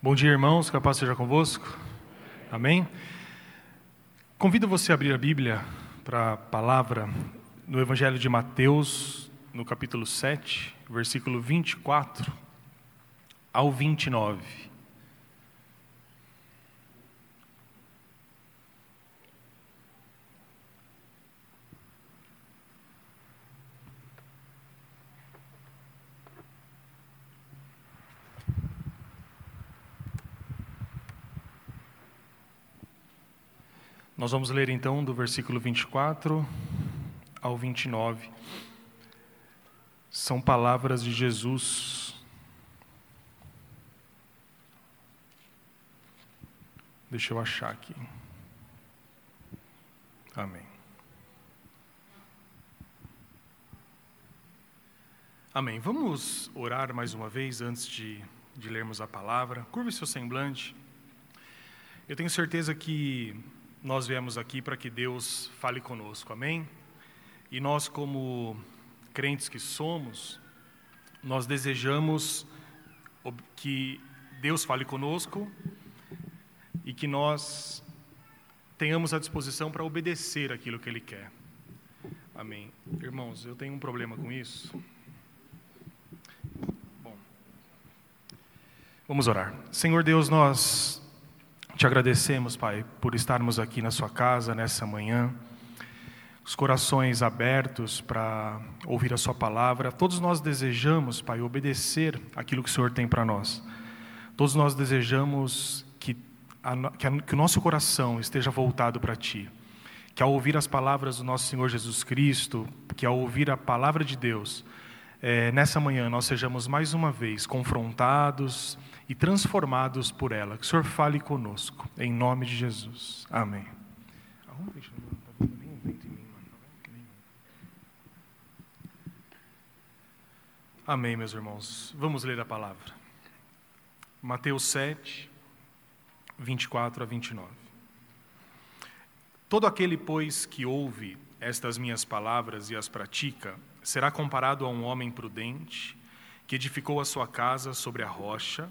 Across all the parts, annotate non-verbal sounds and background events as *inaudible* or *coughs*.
Bom dia, irmãos, que a paz seja convosco. Amém? Convido você a abrir a Bíblia para a palavra no Evangelho de Mateus, no capítulo 7, versículo 24 ao 29. Nós vamos ler então do versículo 24 ao 29. São palavras de Jesus. Deixa eu achar aqui. Amém. Amém. Vamos orar mais uma vez antes de, de lermos a palavra. Curve seu semblante. Eu tenho certeza que nós viemos aqui para que Deus fale conosco, amém? E nós, como crentes que somos, nós desejamos que Deus fale conosco e que nós tenhamos a disposição para obedecer aquilo que Ele quer. Amém. Irmãos, eu tenho um problema com isso. Bom, vamos orar. Senhor Deus, nós te agradecemos, Pai, por estarmos aqui na Sua casa nessa manhã, os corações abertos para ouvir a Sua palavra. Todos nós desejamos, Pai, obedecer aquilo que o Senhor tem para nós. Todos nós desejamos que, a, que, a, que o nosso coração esteja voltado para Ti. Que ao ouvir as palavras do nosso Senhor Jesus Cristo, que ao ouvir a palavra de Deus, é, nessa manhã nós sejamos mais uma vez confrontados, e transformados por ela. Que o Senhor fale conosco, em nome de Jesus. Amém. Amém, meus irmãos. Vamos ler a palavra. Mateus 7, 24 a 29. Todo aquele, pois, que ouve estas minhas palavras e as pratica, será comparado a um homem prudente que edificou a sua casa sobre a rocha.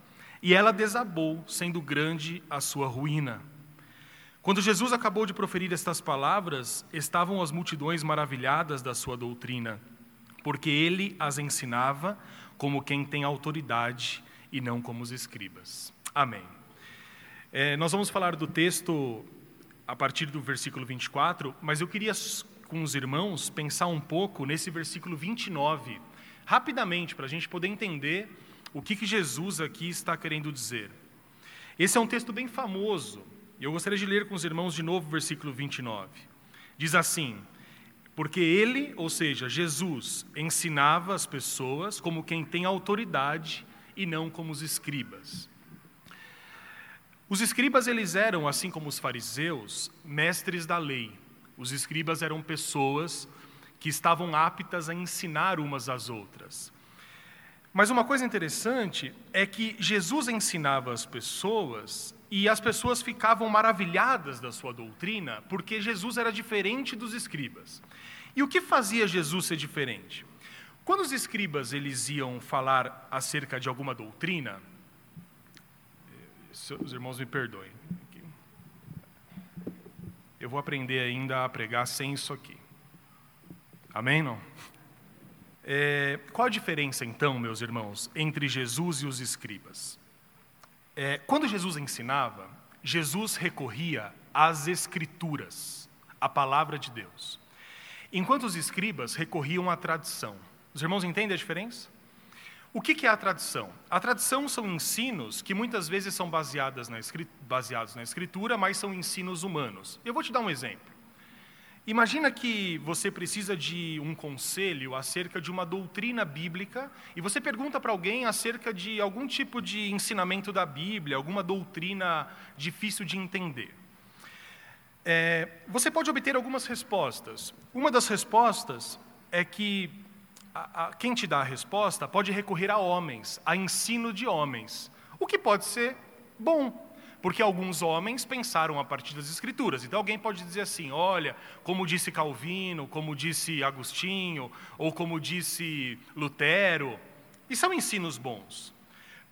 e ela desabou, sendo grande a sua ruína. Quando Jesus acabou de proferir estas palavras, estavam as multidões maravilhadas da sua doutrina, porque ele as ensinava como quem tem autoridade e não como os escribas. Amém. É, nós vamos falar do texto a partir do versículo 24, mas eu queria com os irmãos pensar um pouco nesse versículo 29, rapidamente, para a gente poder entender o que, que Jesus aqui está querendo dizer. Esse é um texto bem famoso, eu gostaria de ler com os irmãos de novo o versículo 29. Diz assim: Porque ele, ou seja, Jesus, ensinava as pessoas como quem tem autoridade e não como os escribas. Os escribas eles eram, assim como os fariseus, mestres da lei. Os escribas eram pessoas que estavam aptas a ensinar umas às outras. Mas uma coisa interessante é que Jesus ensinava as pessoas e as pessoas ficavam maravilhadas da sua doutrina, porque Jesus era diferente dos escribas. E o que fazia Jesus ser diferente? Quando os escribas eles iam falar acerca de alguma doutrina, os irmãos me perdoem. Eu vou aprender ainda a pregar sem isso aqui. Amém? Não? É, qual a diferença, então, meus irmãos, entre Jesus e os escribas? É, quando Jesus ensinava, Jesus recorria às Escrituras, à palavra de Deus, enquanto os escribas recorriam à tradição. Os irmãos entendem a diferença? O que é a tradição? A tradição são ensinos que muitas vezes são baseados na, Escritura, mas são ensinos humanos. Eu vou te dar um exemplo. Imagina que você precisa de um conselho acerca de uma doutrina bíblica e você pergunta para alguém acerca de algum tipo de ensinamento da Bíblia, alguma doutrina difícil de entender. É, você pode obter algumas respostas. Uma das respostas é que a, a, quem te dá a resposta pode recorrer a homens, a ensino de homens, o que pode ser bom, porque alguns homens pensaram a partir das Escrituras. Então alguém pode dizer assim: olha, como disse Calvino, como disse Agostinho, ou como disse Lutero, e são ensinos bons.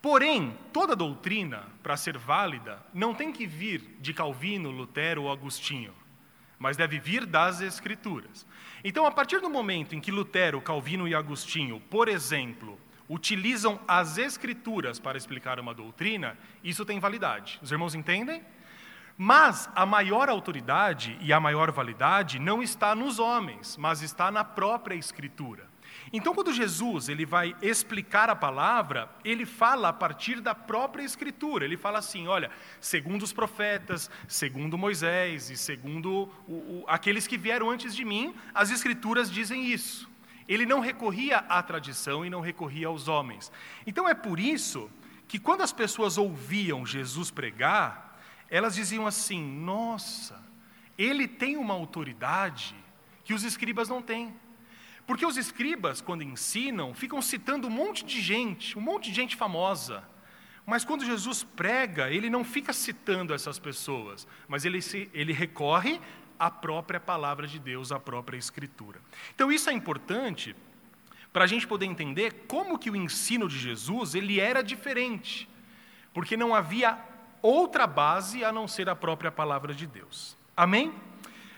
Porém, toda doutrina, para ser válida, não tem que vir de Calvino, Lutero ou Agostinho, mas deve vir das Escrituras. Então, a partir do momento em que Lutero, Calvino e Agostinho, por exemplo, utilizam as Escrituras para explicar uma doutrina, isso tem validade. Os irmãos entendem? Mas a maior autoridade e a maior validade não está nos homens, mas está na própria Escritura. Então, quando Jesus ele vai explicar a palavra, ele fala a partir da própria Escritura. Ele fala assim: olha, segundo os profetas, segundo Moisés e segundo o, o, aqueles que vieram antes de mim, as Escrituras dizem isso. Ele não recorria à tradição e não recorria aos homens. Então, é por isso que quando as pessoas ouviam Jesus pregar, elas diziam assim: nossa, ele tem uma autoridade que os escribas não têm. Porque os escribas, quando ensinam, ficam citando um monte de gente, um monte de gente famosa. Mas quando Jesus prega, ele não fica citando essas pessoas, mas ele, se, ele recorre à própria palavra de Deus, à própria Escritura. Então isso é importante para a gente poder entender como que o ensino de Jesus ele era diferente, porque não havia outra base a não ser a própria palavra de Deus. Amém?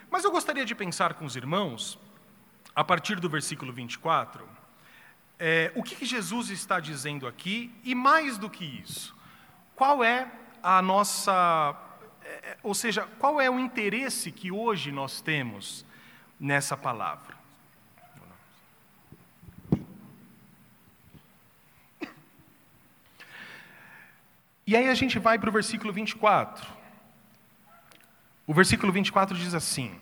Mas eu gostaria de pensar com os irmãos a partir do versículo 24, é, o que, que Jesus está dizendo aqui, e mais do que isso, qual é a nossa. É, ou seja, qual é o interesse que hoje nós temos nessa palavra? E aí a gente vai para o versículo 24. O versículo 24 diz assim: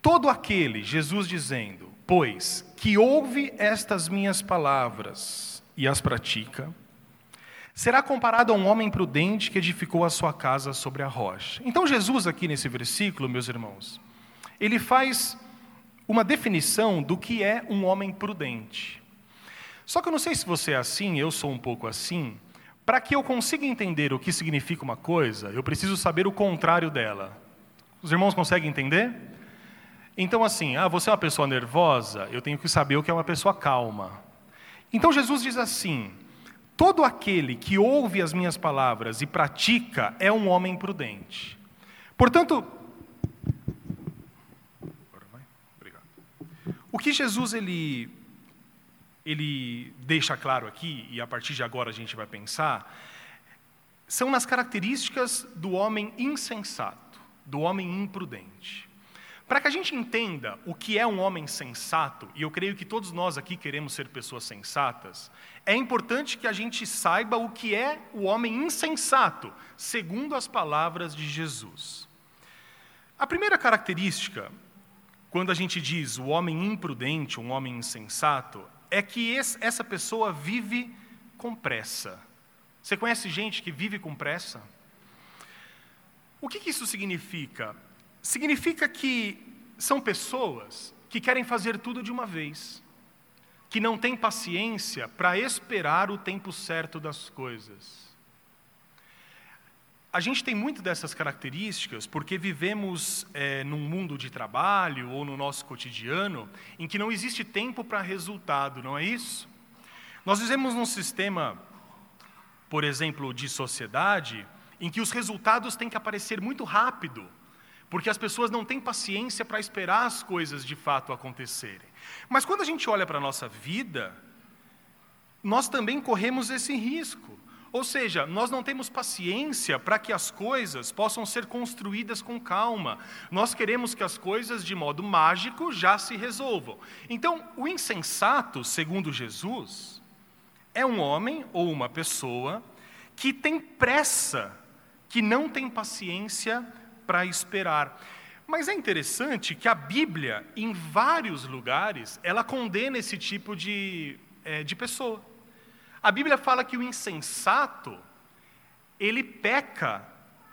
Todo aquele, Jesus dizendo, pois, que ouve estas minhas palavras e as pratica, será comparado a um homem prudente que edificou a sua casa sobre a rocha. Então, Jesus, aqui nesse versículo, meus irmãos, ele faz uma definição do que é um homem prudente. Só que eu não sei se você é assim, eu sou um pouco assim. Para que eu consiga entender o que significa uma coisa, eu preciso saber o contrário dela. Os irmãos conseguem entender? Então, assim, ah, você é uma pessoa nervosa, eu tenho que saber o que é uma pessoa calma. Então, Jesus diz assim: todo aquele que ouve as minhas palavras e pratica é um homem prudente. Portanto, o que Jesus ele, ele deixa claro aqui, e a partir de agora a gente vai pensar, são nas características do homem insensato, do homem imprudente. Para que a gente entenda o que é um homem sensato, e eu creio que todos nós aqui queremos ser pessoas sensatas, é importante que a gente saiba o que é o homem insensato, segundo as palavras de Jesus. A primeira característica, quando a gente diz o homem imprudente, um homem insensato, é que essa pessoa vive com pressa. Você conhece gente que vive com pressa? O que, que isso significa? Significa que são pessoas que querem fazer tudo de uma vez, que não têm paciência para esperar o tempo certo das coisas. A gente tem muito dessas características porque vivemos é, num mundo de trabalho ou no nosso cotidiano em que não existe tempo para resultado, não é isso? Nós vivemos num sistema, por exemplo, de sociedade, em que os resultados têm que aparecer muito rápido porque as pessoas não têm paciência para esperar as coisas de fato acontecerem. Mas quando a gente olha para a nossa vida, nós também corremos esse risco. Ou seja, nós não temos paciência para que as coisas possam ser construídas com calma. Nós queremos que as coisas, de modo mágico, já se resolvam. Então, o insensato, segundo Jesus, é um homem ou uma pessoa que tem pressa, que não tem paciência para esperar. Mas é interessante que a Bíblia, em vários lugares, ela condena esse tipo de, é, de pessoa. A Bíblia fala que o insensato, ele peca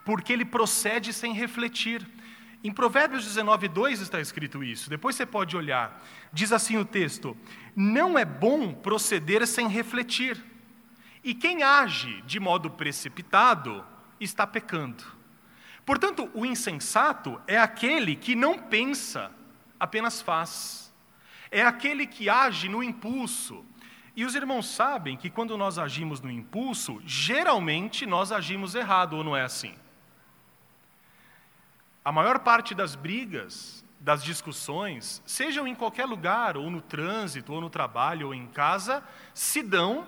porque ele procede sem refletir. Em Provérbios 19, 2 está escrito isso, depois você pode olhar. Diz assim o texto: Não é bom proceder sem refletir, e quem age de modo precipitado está pecando. Portanto, o insensato é aquele que não pensa, apenas faz. É aquele que age no impulso. E os irmãos sabem que quando nós agimos no impulso, geralmente nós agimos errado, ou não é assim? A maior parte das brigas, das discussões, sejam em qualquer lugar, ou no trânsito, ou no trabalho, ou em casa, se dão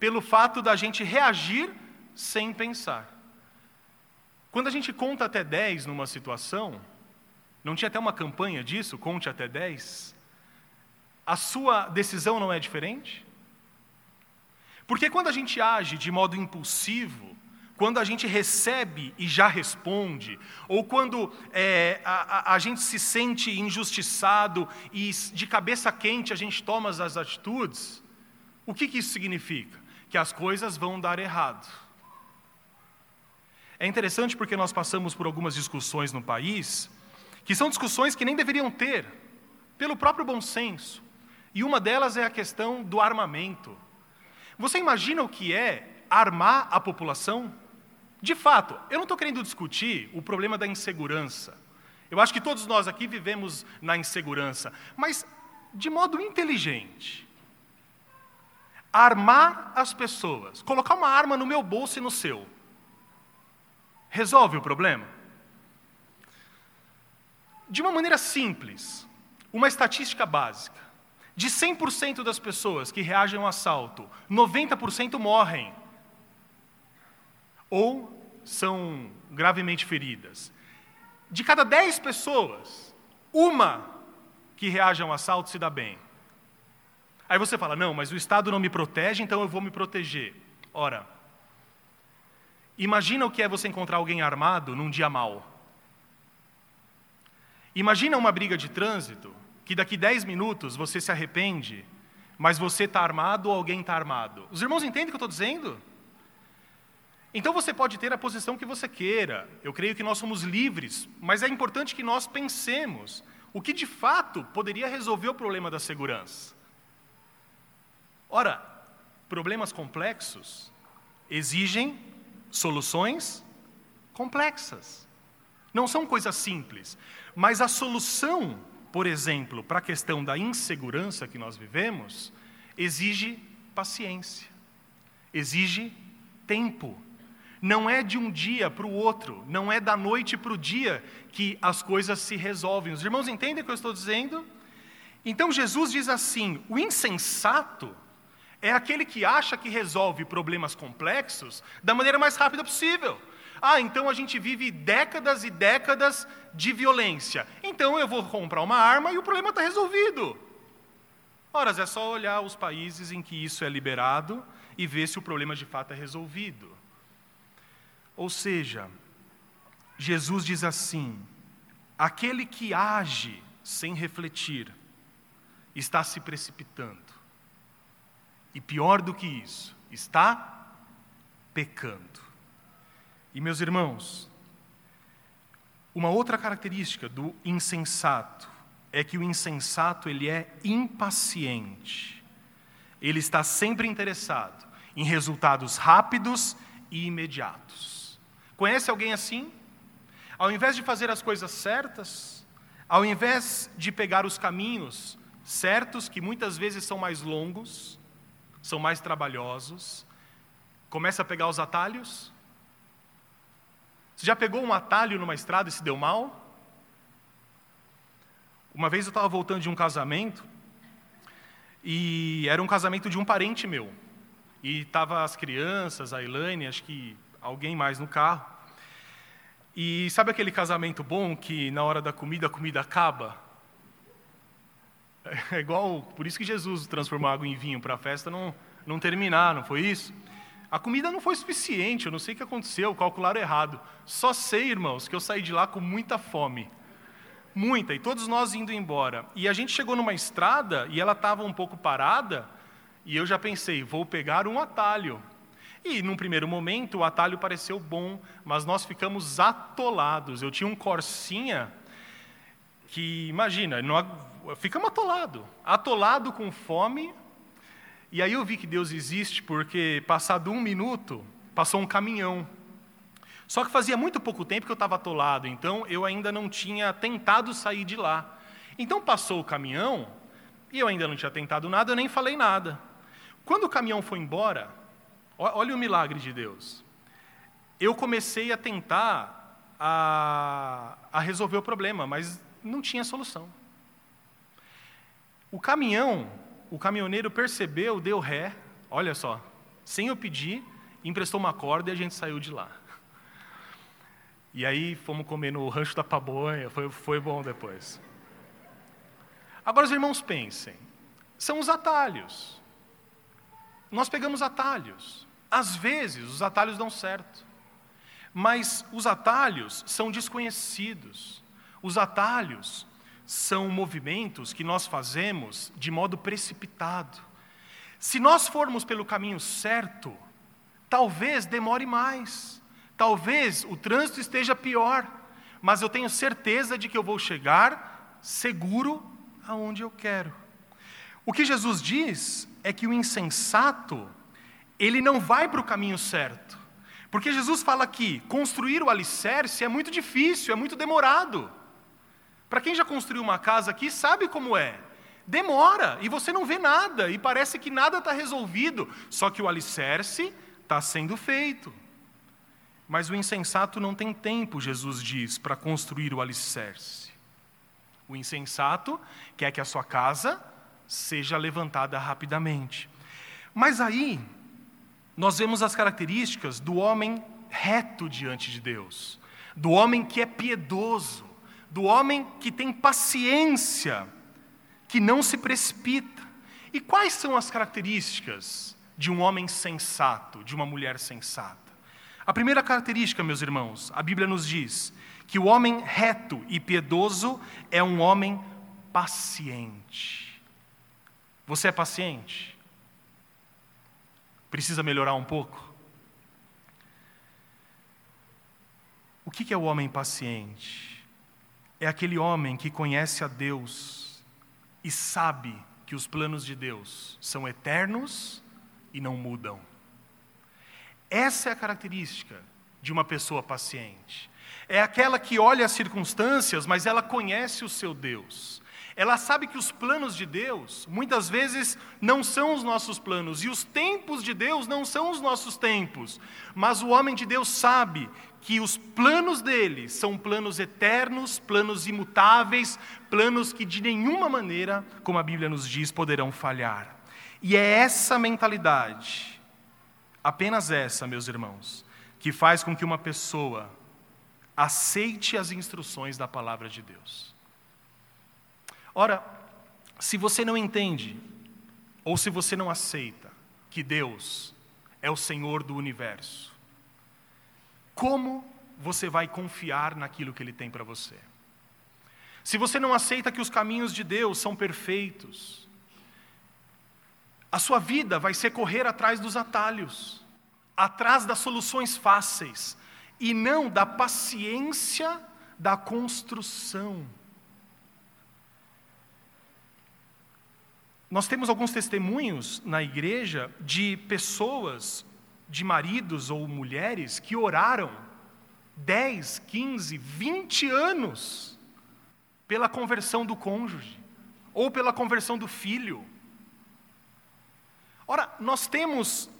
pelo fato da gente reagir sem pensar. Quando a gente conta até 10 numa situação, não tinha até uma campanha disso, conte até 10, a sua decisão não é diferente? Porque quando a gente age de modo impulsivo, quando a gente recebe e já responde, ou quando é, a, a, a, gente se sente injustiçado e de cabeça quente a gente toma as atitudes, o que, que isso significa? Que as coisas vão dar errado. É interessante porque nós passamos por algumas discussões no país, que são discussões que nem deveriam ter, pelo próprio bom senso. E uma delas é a questão do armamento. Você imagina o que é armar a população? De fato, eu não estou querendo discutir o problema da insegurança. Eu acho que todos nós aqui vivemos na insegurança, mas de modo inteligente. Armar as pessoas, colocar uma arma no meu bolso e no seu. Resolve o problema? De uma maneira simples, uma estatística básica. De 100% das pessoas que reagem ao assalto, 90% morrem ou são gravemente feridas. De cada 10 pessoas, uma que reage a um assalto se dá bem. Aí você fala: não, mas o Estado não me protege, então eu vou me proteger. Ora, imagina o que é você encontrar alguém armado num dia mau. Imagina uma briga de trânsito que daqui 10 minutos você se arrepende, mas você está armado ou alguém está armado. Os irmãos entendem o que eu estou dizendo? Então você pode ter a posição que você queira, eu creio que nós somos livres, mas é importante que nós pensemos o que de fato poderia resolver o problema da segurança. Ora, problemas complexos exigem soluções complexas. Não são coisas simples, mas a solução, por exemplo, para a questão da insegurança que nós vivemos, exige paciência, exige tempo não é de um dia para o outro, não é da noite para o dia que as coisas se resolvem. Os irmãos entendem o que eu estou dizendo? Então Jesus diz assim: o insensato é aquele que acha que resolve problemas complexos da maneira mais rápida possível. Ah, então a gente vive décadas e décadas de violência. Então eu vou comprar uma arma e o problema está resolvido. Ora, é só olhar os países em que isso é liberado e ver se o problema de fato é resolvido. Ou seja, Jesus diz assim: aquele que age sem refletir está se precipitando. E pior do que isso, está pecando. E meus irmãos, uma outra característica do insensato é que o insensato ele é impaciente. Ele está sempre interessado em resultados rápidos e imediatos. Conhece alguém assim? Ao invés de fazer as coisas certas, ao invés de pegar os caminhos certos, que muitas vezes são mais longos, são mais trabalhosos, começa a pegar os atalhos? Você já pegou um atalho numa estrada e se deu mal? Uma vez eu estava voltando de um casamento, e era um casamento de um parente meu. E estava as crianças, a Elaine, acho que alguém mais no carro. E sabe aquele casamento bom que na hora da comida a comida acaba? É igual, por isso que Jesus transformou água em vinho para a festa não, não terminar, não foi isso? A comida não foi suficiente, eu não sei o que aconteceu, calcularam errado. Só sei, irmãos, que eu saí de lá com muita fome. muita, e todos nós indo embora. E a gente chegou numa estrada e ela estava um pouco parada, e eu já pensei, vou pegar um atalho. E num primeiro momento o atalho pareceu bom, mas nós ficamos atolados. Eu tinha um Corsinha que, imagina, não, ficamos atolados, atolado com fome. E aí eu vi que Deus existe porque, passado um minuto, passou um caminhão. Só que fazia muito pouco tempo que eu estava atolado, então eu ainda não tinha tentado sair de lá. Então passou o caminhão, e eu ainda não tinha tentado nada, eu nem falei nada. Quando o caminhão foi embora, olha o milagre de Deus. Eu comecei a tentar a, a resolver o problema, mas não tinha solução. O caminhão, o caminhoneiro percebeu, deu ré, olha só, sem eu pedir, emprestou uma corda e a gente saiu de lá. E aí fomos comer no rancho da Pamonha, foi, foi bom depois. Agora os irmãos pensem, são os atalhos. Nós pegamos atalhos. Às vezes os atalhos dão certo, mas os atalhos são desconhecidos. Os atalhos são movimentos que nós fazemos de modo precipitado. Se nós formos pelo caminho certo, talvez demore mais. Talvez o trânsito esteja pior, mas eu tenho certeza de que eu vou chegar seguro aonde eu quero. O que Jesus diz é que o insensato, ele não vai para o caminho certo. Porque Jesus fala que construir o alicerce é muito difícil, é muito demorado. Para quem já construiu uma casa aqui, sabe como é. Demora e você não vê nada, e parece que nada está resolvido, só que o alicerce está sendo feito. Mas o insensato não tem tempo, Jesus diz, para construir o alicerce. O insensato quer que a sua casa seja levantada rapidamente. Mas aí, nós vemos as características do homem reto diante de Deus, do homem que é piedoso, do homem que tem paciência, que não se precipita. E quais são as características de um homem sensato, de uma mulher sensata? A primeira característica, meus irmãos, a Bíblia nos diz que o homem reto e piedoso é um homem paciente. Você é paciente? Precisa melhorar um pouco? O que é o homem paciente? É aquele homem que conhece a Deus e sabe que os planos de Deus são eternos e não mudam. Essa é a característica de uma pessoa paciente. É aquela que olha as circunstâncias, mas ela conhece o seu Deus. Ela sabe que os planos de Deus, muitas vezes, não são os nossos planos, e os tempos de Deus não são os nossos tempos. Mas o homem de Deus sabe que os planos dele são planos eternos, planos imutáveis, planos que de nenhuma maneira, como a Bíblia nos diz, poderão falhar. E é essa mentalidade Apenas essa, meus irmãos, que faz com que uma pessoa aceite as instruções da palavra de Deus. Ora, se você não entende, ou se você não aceita que Deus é o Senhor do universo, como você vai confiar naquilo que Ele tem para você? Se você não aceita que os caminhos de Deus são perfeitos, a sua vida vai ser correr atrás dos atalhos, atrás das soluções fáceis, e não da paciência da construção. Nós temos alguns testemunhos na igreja de pessoas, de maridos ou mulheres, que oraram 10, 15, 20 anos pela conversão do cônjuge, ou pela conversão do filho, Ora, nós temos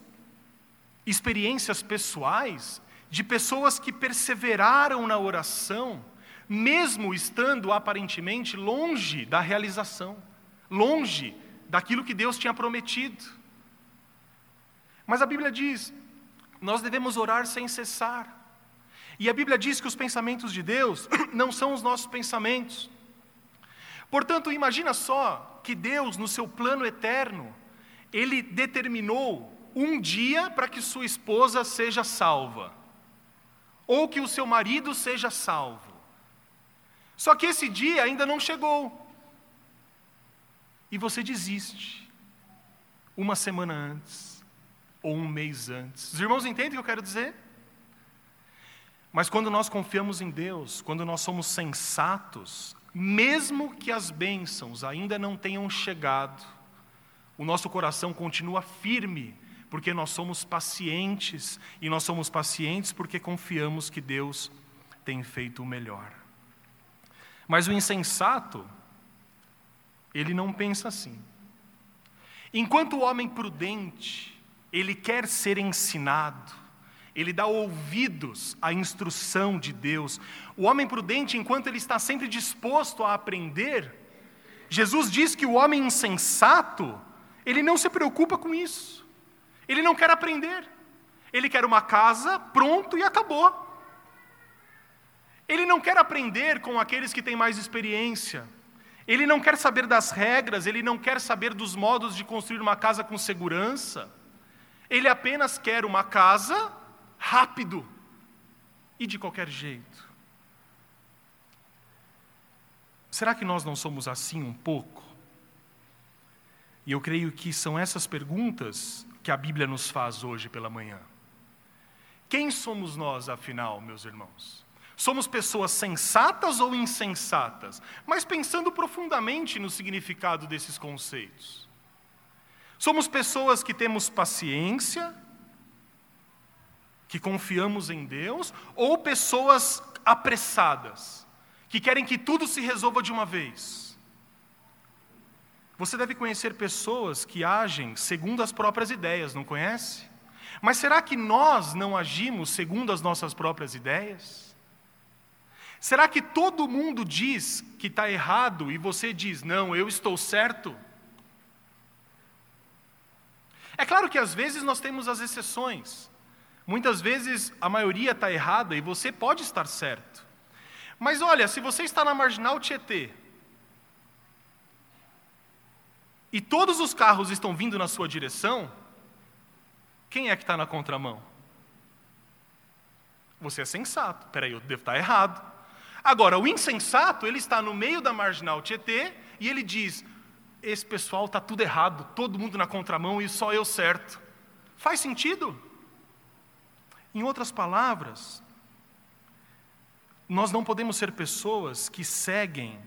experiências pessoais de pessoas que perseveraram na oração, mesmo estando aparentemente longe da realização, longe daquilo que Deus tinha prometido. Mas a Bíblia diz: nós devemos orar sem cessar. E a Bíblia diz que os pensamentos de Deus *clears throat* não são os nossos pensamentos. Portanto, imagina só que Deus, no seu plano eterno, ele determinou um dia para que sua esposa seja salva, ou que o seu marido seja salvo. Só que esse dia ainda não chegou. E você desiste. Uma semana antes, ou um mês antes. Os irmãos entendem o que eu quero dizer? Mas quando nós confiamos em Deus, quando nós somos sensatos, mesmo que as bênçãos ainda não tenham chegado, o nosso coração continua firme, porque nós somos pacientes, e nós somos pacientes porque confiamos que Deus tem feito o melhor. Mas o insensato, ele não pensa assim. Enquanto o homem prudente, ele quer ser ensinado, ele dá ouvidos à instrução de Deus. O homem prudente, enquanto ele está sempre disposto a aprender, Jesus diz que o homem insensato, ele não se preocupa com isso. Ele não quer aprender. Ele quer uma casa, pronto e acabou. Ele não quer aprender com aqueles que têm mais experiência. Ele não quer saber das regras, ele não quer saber dos modos de construir uma casa com segurança. Ele apenas quer uma casa rápido e de qualquer jeito. Será que nós não somos assim um pouco? E eu creio que são essas perguntas que a Bíblia nos faz hoje pela manhã. Quem somos nós, afinal, meus irmãos? Somos pessoas sensatas ou insensatas? Mas pensando profundamente no significado desses conceitos. Somos pessoas que temos paciência, que confiamos em Deus, ou pessoas apressadas, que querem que tudo se resolva de uma vez. Você deve conhecer pessoas que agem segundo as próprias ideias, não conhece? Mas será que nós não agimos segundo as nossas próprias ideias? Será que todo mundo diz que está errado e você diz, não, eu estou certo? É claro que às vezes nós temos as exceções. Muitas vezes a maioria está errada e você pode estar certo. Mas olha, se você está na marginal Tietê e todos os carros estão vindo na sua direção, quem é que está na contramão? Você é sensato. Peraí, eu devo estar errado. Agora, o insensato, ele está no meio da marginal Tietê e ele diz: esse pessoal está tudo errado, todo mundo na contramão e só eu certo. Faz sentido? Em outras palavras, nós não podemos ser pessoas que seguem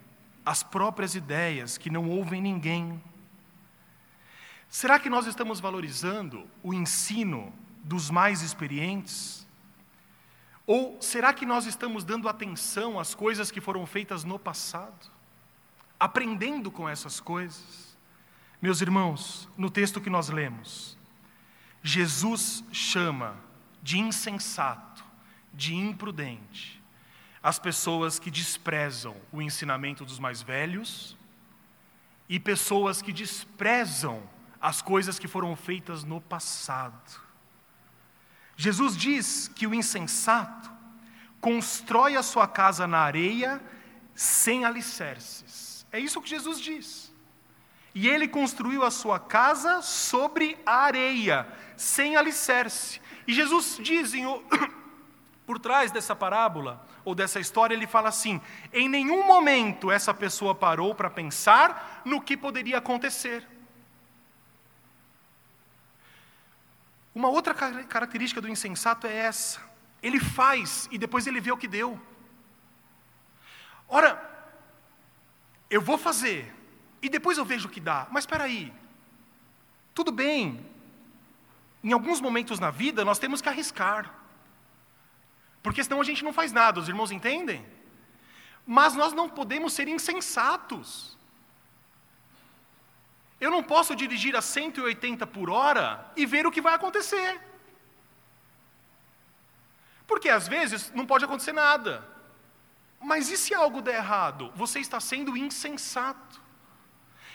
as próprias ideias, que não ouvem ninguém. Será que nós estamos valorizando o ensino dos mais experientes? Ou será que nós estamos dando atenção às coisas que foram feitas no passado? Aprendendo com essas coisas? Meus irmãos, no texto que nós lemos, Jesus chama de insensato, de imprudente, as pessoas que desprezam o ensinamento dos mais velhos e pessoas que desprezam as coisas que foram feitas no passado. Jesus diz que o insensato constrói a sua casa na areia sem alicerces. É isso que Jesus diz. E ele construiu a sua casa sobre a areia, sem alicerce. E Jesus diz, em, *coughs* por trás dessa parábola, ou dessa história, ele fala assim: em nenhum momento essa pessoa parou para pensar no que poderia acontecer. Uma outra característica do insensato é essa: ele faz e depois ele vê o que deu. Ora, eu vou fazer e depois eu vejo o que dá, mas espera aí, tudo bem, em alguns momentos na vida, nós temos que arriscar. Porque senão a gente não faz nada, os irmãos entendem? Mas nós não podemos ser insensatos. Eu não posso dirigir a 180 por hora e ver o que vai acontecer. Porque às vezes não pode acontecer nada. Mas e se algo der errado? Você está sendo insensato.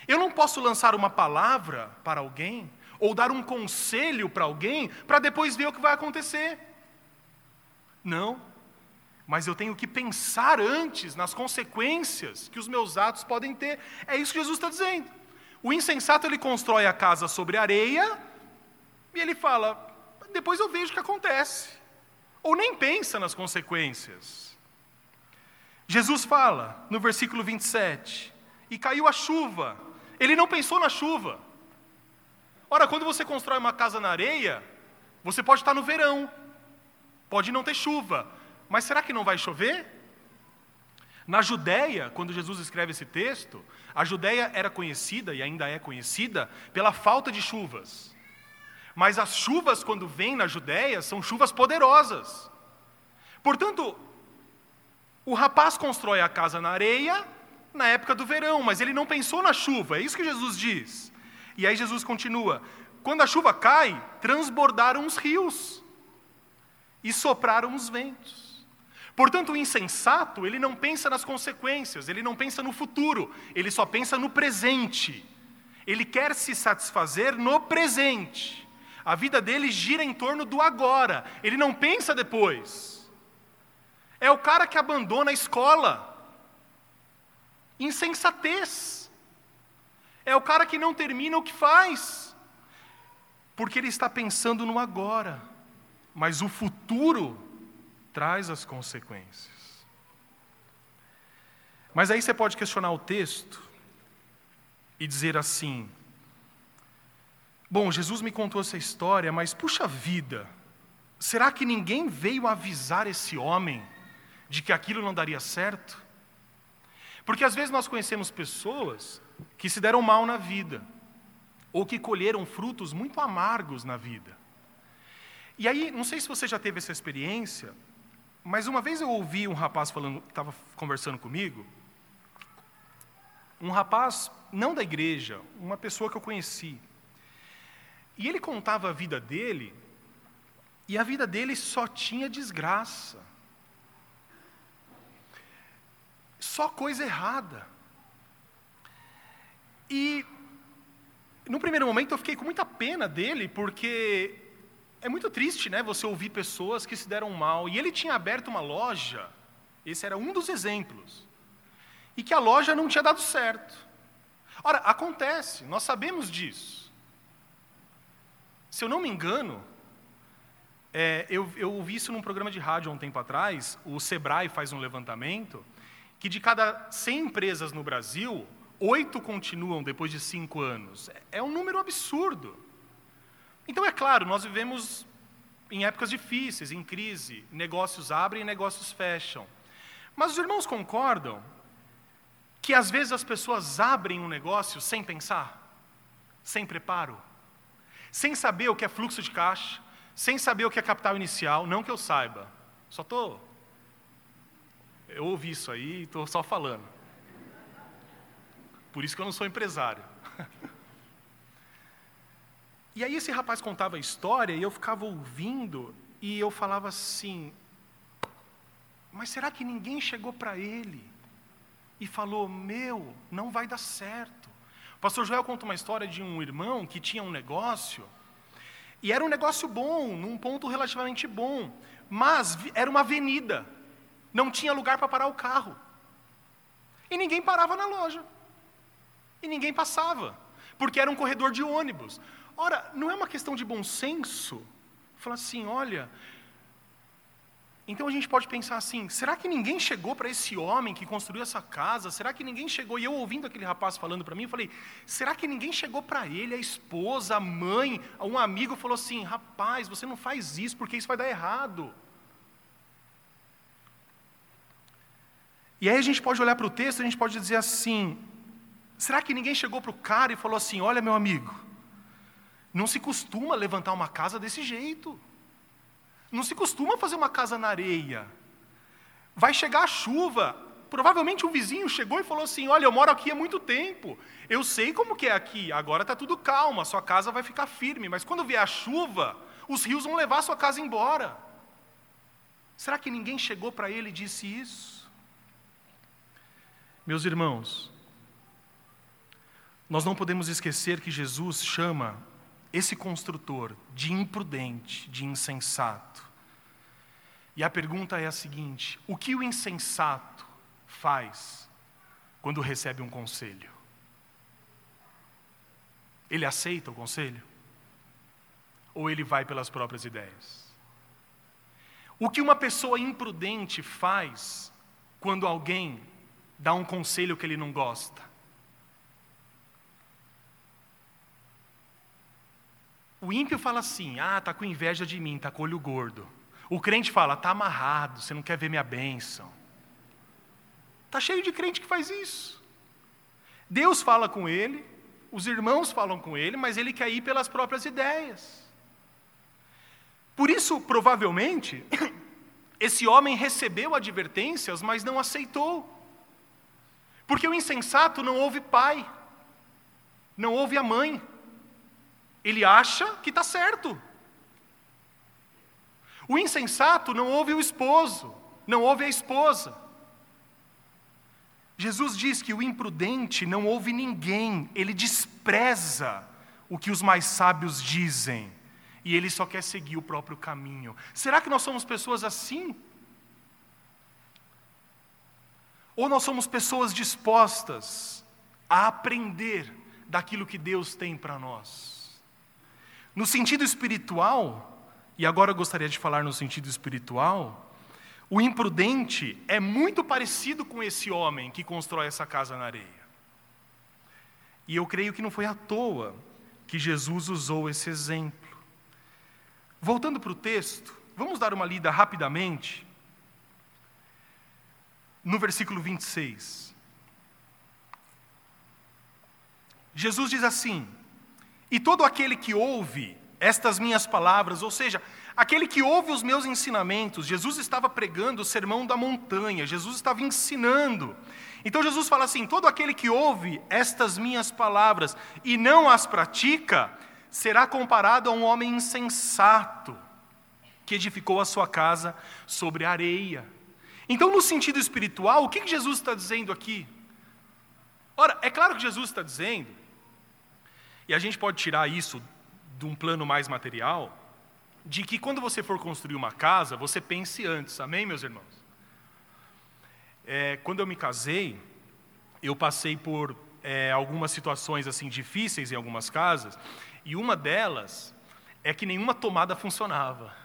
Eu não posso lançar uma palavra para alguém ou dar um conselho para alguém para depois ver o que vai acontecer. Não. Mas eu tenho que pensar antes nas consequências que os meus atos podem ter. É isso que Jesus está dizendo. O insensato ele constrói a casa sobre areia e ele fala: depois eu vejo o que acontece. Ou nem pensa nas consequências. Jesus fala no versículo 27, e caiu a chuva. Ele não pensou na chuva. Ora, quando você constrói uma casa na areia, você pode estar no verão, pode não ter chuva, mas será que não vai chover? Na Judéia, quando Jesus escreve esse texto, a Judéia era conhecida e ainda é conhecida pela falta de chuvas. Mas as chuvas, quando vêm na Judéia, são chuvas poderosas. Portanto, o rapaz constrói a casa na areia na época do verão, mas ele não pensou na chuva, é isso que Jesus diz. E aí Jesus continua: quando a chuva cai, transbordaram os rios e sopraram os ventos. Portanto, o insensato, ele não pensa nas consequências, ele não pensa no futuro, ele só pensa no presente. Ele quer se satisfazer no presente. A vida dele gira em torno do agora, ele não pensa depois. É o cara que abandona a escola. Insensatez. É o cara que não termina o que faz. Porque ele está pensando no agora. Mas o futuro traz as consequências. Mas aí você pode questionar o texto e dizer assim: Bom, Jesus me contou essa história, mas puxa vida, será que ninguém veio avisar esse homem de que aquilo não daria certo? Porque às vezes nós conhecemos pessoas que se deram mal na vida, ou que colheram frutos muito amargos na vida. E aí, não sei se você já teve essa experiência, mas uma vez eu ouvi um rapaz falando, estava conversando comigo, um rapaz, não da igreja, uma pessoa que eu conheci. E ele contava a vida dele, e a vida dele só tinha desgraça. Só coisa errada. E no primeiro momento eu fiquei com muita pena dele, porque é muito triste, né, você ouvir pessoas que se deram mal. E ele tinha aberto uma loja, esse era um dos exemplos, e que a loja não tinha dado certo. Ora, acontece, nós sabemos disso. Se eu não me engano, é, eu, eu ouvi isso num programa de rádio há um tempo atrás, o Sebrae faz um levantamento, que de cada 100 empresas no Brasil, oito continuam depois de cinco anos. É, é um número absurdo. Então, é claro, nós vivemos em épocas difíceis, em crise, negócios abrem e negócios fecham. Mas os irmãos concordam que às vezes as pessoas abrem um negócio sem pensar, sem preparo, sem saber o que é fluxo de caixa, sem saber o que é capital inicial, não que eu saiba, só estou eu ouvi isso aí e estou só falando. Por isso que eu não sou empresário. *laughs* E aí esse rapaz contava a história e eu ficava ouvindo e eu falava assim: Mas será que ninguém chegou para ele e falou: Meu, não vai dar certo? O pastor Joel conta uma história de um irmão que tinha um negócio e era um negócio bom, num ponto relativamente bom, mas era uma avenida. Não tinha lugar para parar o carro. E ninguém parava na loja. E ninguém passava, porque era um corredor de ônibus. Ora, não é uma questão de bom senso? Falar assim, olha. Então a gente pode pensar assim: será que ninguém chegou para esse homem que construiu essa casa? Será que ninguém chegou? E eu ouvindo aquele rapaz falando para mim, eu falei: será que ninguém chegou para ele, a esposa, a mãe, um amigo falou assim: rapaz, você não faz isso porque isso vai dar errado. E aí a gente pode olhar para o texto e a gente pode dizer assim: será que ninguém chegou para o cara e falou assim: olha, meu amigo, não se costuma levantar uma casa desse jeito, não se costuma fazer uma casa na areia, vai chegar a chuva. Provavelmente um vizinho chegou e falou assim: Olha, eu moro aqui há muito tempo, eu sei como que é aqui, agora está tudo calmo, a sua casa vai ficar firme, mas quando vier a chuva, os rios vão levar a sua casa embora. Será que ninguém chegou para ele e disse isso? Meus irmãos, nós não podemos esquecer que Jesus chama esse construtor de imprudente, de insensato. E a pergunta é a seguinte: o que o insensato faz quando recebe um conselho? Ele aceita o conselho? Ou ele vai pelas próprias ideias? O que uma pessoa imprudente faz quando alguém dá um conselho que ele não gosta? O ímpio fala assim: ah, tá com inveja de mim, tá com olho gordo. O crente fala: tá amarrado, você não quer ver minha bênção. Tá cheio de crente que faz isso. Deus fala com ele, os irmãos falam com ele, mas ele quer ir pelas próprias ideias. Por isso, provavelmente, *coughs* esse homem recebeu advertências, mas não aceitou. Porque o insensato não ouve pai, não ouve a mãe, ele acha que está certo. O insensato não ouve o esposo, não ouve a esposa. Jesus diz que o imprudente não ouve ninguém, ele despreza o que os mais sábios dizem, e ele só quer seguir o próprio caminho. Será que nós somos pessoas assim? Ou nós somos pessoas dispostas a aprender daquilo que Deus tem para nós? No sentido espiritual, e agora eu gostaria de falar no sentido espiritual, o imprudente é muito parecido com esse homem que constrói essa casa na areia. E eu creio que não foi à toa que Jesus usou esse exemplo. Voltando para o texto, vamos dar uma lida rapidamente. No versículo 26. Jesus diz assim: e todo aquele que ouve estas minhas palavras, ou seja, aquele que ouve os meus ensinamentos, Jesus estava pregando o sermão da montanha, Jesus estava ensinando. Então Jesus fala assim: todo aquele que ouve estas minhas palavras e não as pratica, será comparado a um homem insensato que edificou a sua casa sobre areia. Então, no sentido espiritual, o que Jesus está dizendo aqui? Ora, é claro que Jesus está dizendo e a gente pode tirar isso de um plano mais material, de que quando você for construir uma casa, você pense antes, amém, meus irmãos? É, quando eu me casei, eu passei por é, algumas situações assim difíceis em algumas casas, e uma delas é que nenhuma tomada funcionava.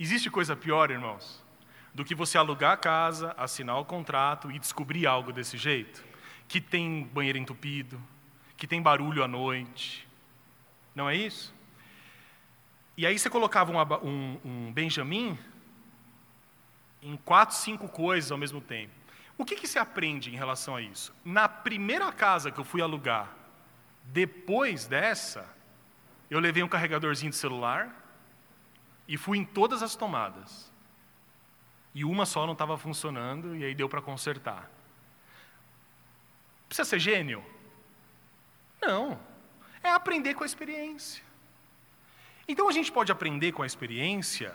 Existe coisa pior, irmãos, do que você alugar a casa, assinar o contrato e descobrir algo desse jeito? Que tem banheiro entupido, que tem barulho à noite. Não é isso? E aí você colocava um, um, um Benjamin em quatro, cinco coisas ao mesmo tempo. O que, que se aprende em relação a isso? Na primeira casa que eu fui alugar, depois dessa, eu levei um carregadorzinho de celular e fui em todas as tomadas. E uma só não estava funcionando, e aí deu para consertar. Precisa ser gênio? Não. É aprender com a experiência. Então a gente pode aprender com a experiência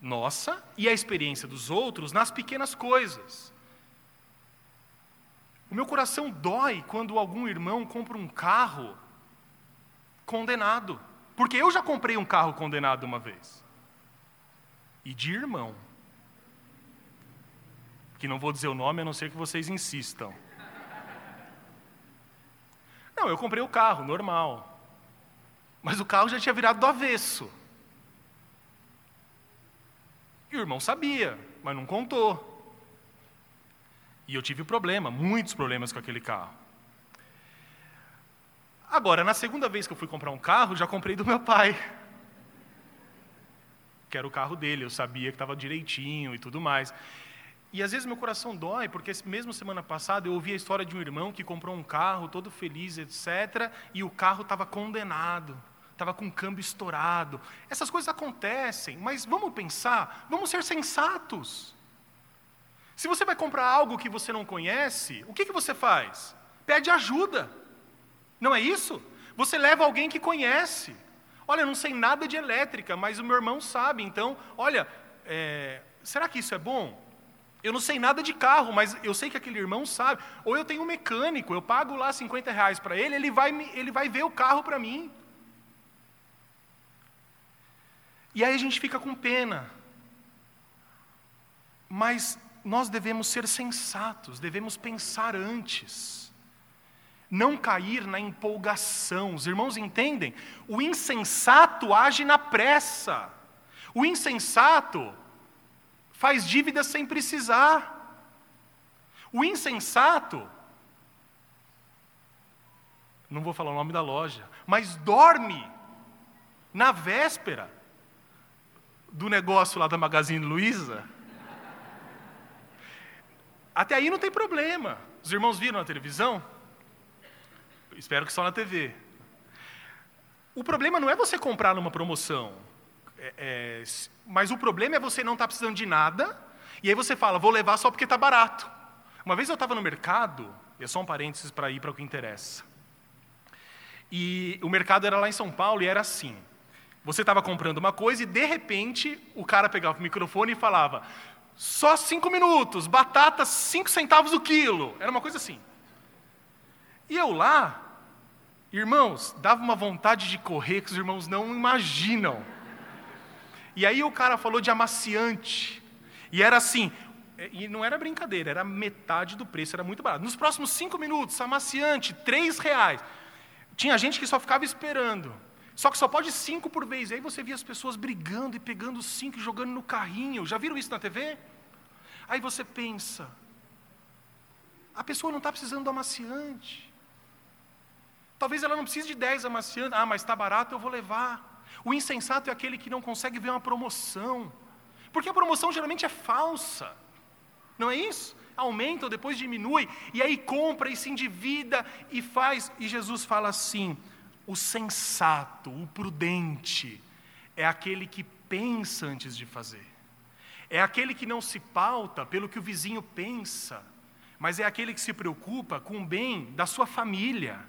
nossa e a experiência dos outros nas pequenas coisas. O meu coração dói quando algum irmão compra um carro condenado. Porque eu já comprei um carro condenado uma vez. E de irmão. Que não vou dizer o nome a não ser que vocês insistam. Não, eu comprei o carro, normal. Mas o carro já tinha virado do avesso. E o irmão sabia, mas não contou. E eu tive problema, muitos problemas com aquele carro. Agora, na segunda vez que eu fui comprar um carro, já comprei do meu pai. Que era o carro dele, eu sabia que estava direitinho e tudo mais. E às vezes meu coração dói, porque mesmo semana passada eu ouvi a história de um irmão que comprou um carro todo feliz, etc., e o carro estava condenado, estava com o câmbio estourado. Essas coisas acontecem, mas vamos pensar, vamos ser sensatos. Se você vai comprar algo que você não conhece, o que, que você faz? Pede ajuda. Não é isso? Você leva alguém que conhece. Olha, eu não sei nada de elétrica, mas o meu irmão sabe, então, olha, é, será que isso é bom? Eu não sei nada de carro, mas eu sei que aquele irmão sabe. Ou eu tenho um mecânico, eu pago lá 50 reais para ele, ele vai, ele vai ver o carro para mim. E aí a gente fica com pena. Mas nós devemos ser sensatos, devemos pensar antes. Não cair na empolgação. Os irmãos entendem? O insensato age na pressa. O insensato faz dívidas sem precisar. O insensato, não vou falar o nome da loja, mas dorme na véspera do negócio lá da Magazine Luiza. Até aí não tem problema. Os irmãos viram na televisão? Espero que só na TV. O problema não é você comprar numa promoção, é, é, mas o problema é você não estar tá precisando de nada, e aí você fala, vou levar só porque está barato. Uma vez eu estava no mercado, é só um parênteses para ir para o que interessa. E o mercado era lá em São Paulo e era assim. Você estava comprando uma coisa e de repente o cara pegava o microfone e falava: só cinco minutos, batata cinco centavos o quilo. Era uma coisa assim. E eu lá, irmãos, dava uma vontade de correr que os irmãos não imaginam. E aí o cara falou de amaciante. E era assim, e não era brincadeira, era metade do preço, era muito barato. Nos próximos cinco minutos, amaciante, três reais. Tinha gente que só ficava esperando. Só que só pode cinco por vez. E aí você via as pessoas brigando e pegando cinco e jogando no carrinho. Já viram isso na TV? Aí você pensa, a pessoa não está precisando do amaciante. Talvez ela não precise de dez amaciantes. Ah, mas está barato, eu vou levar. O insensato é aquele que não consegue ver uma promoção. Porque a promoção geralmente é falsa. Não é isso? Aumenta ou depois diminui, e aí compra e se endivida e faz. E Jesus fala assim: o sensato, o prudente, é aquele que pensa antes de fazer. É aquele que não se pauta pelo que o vizinho pensa, mas é aquele que se preocupa com o bem da sua família.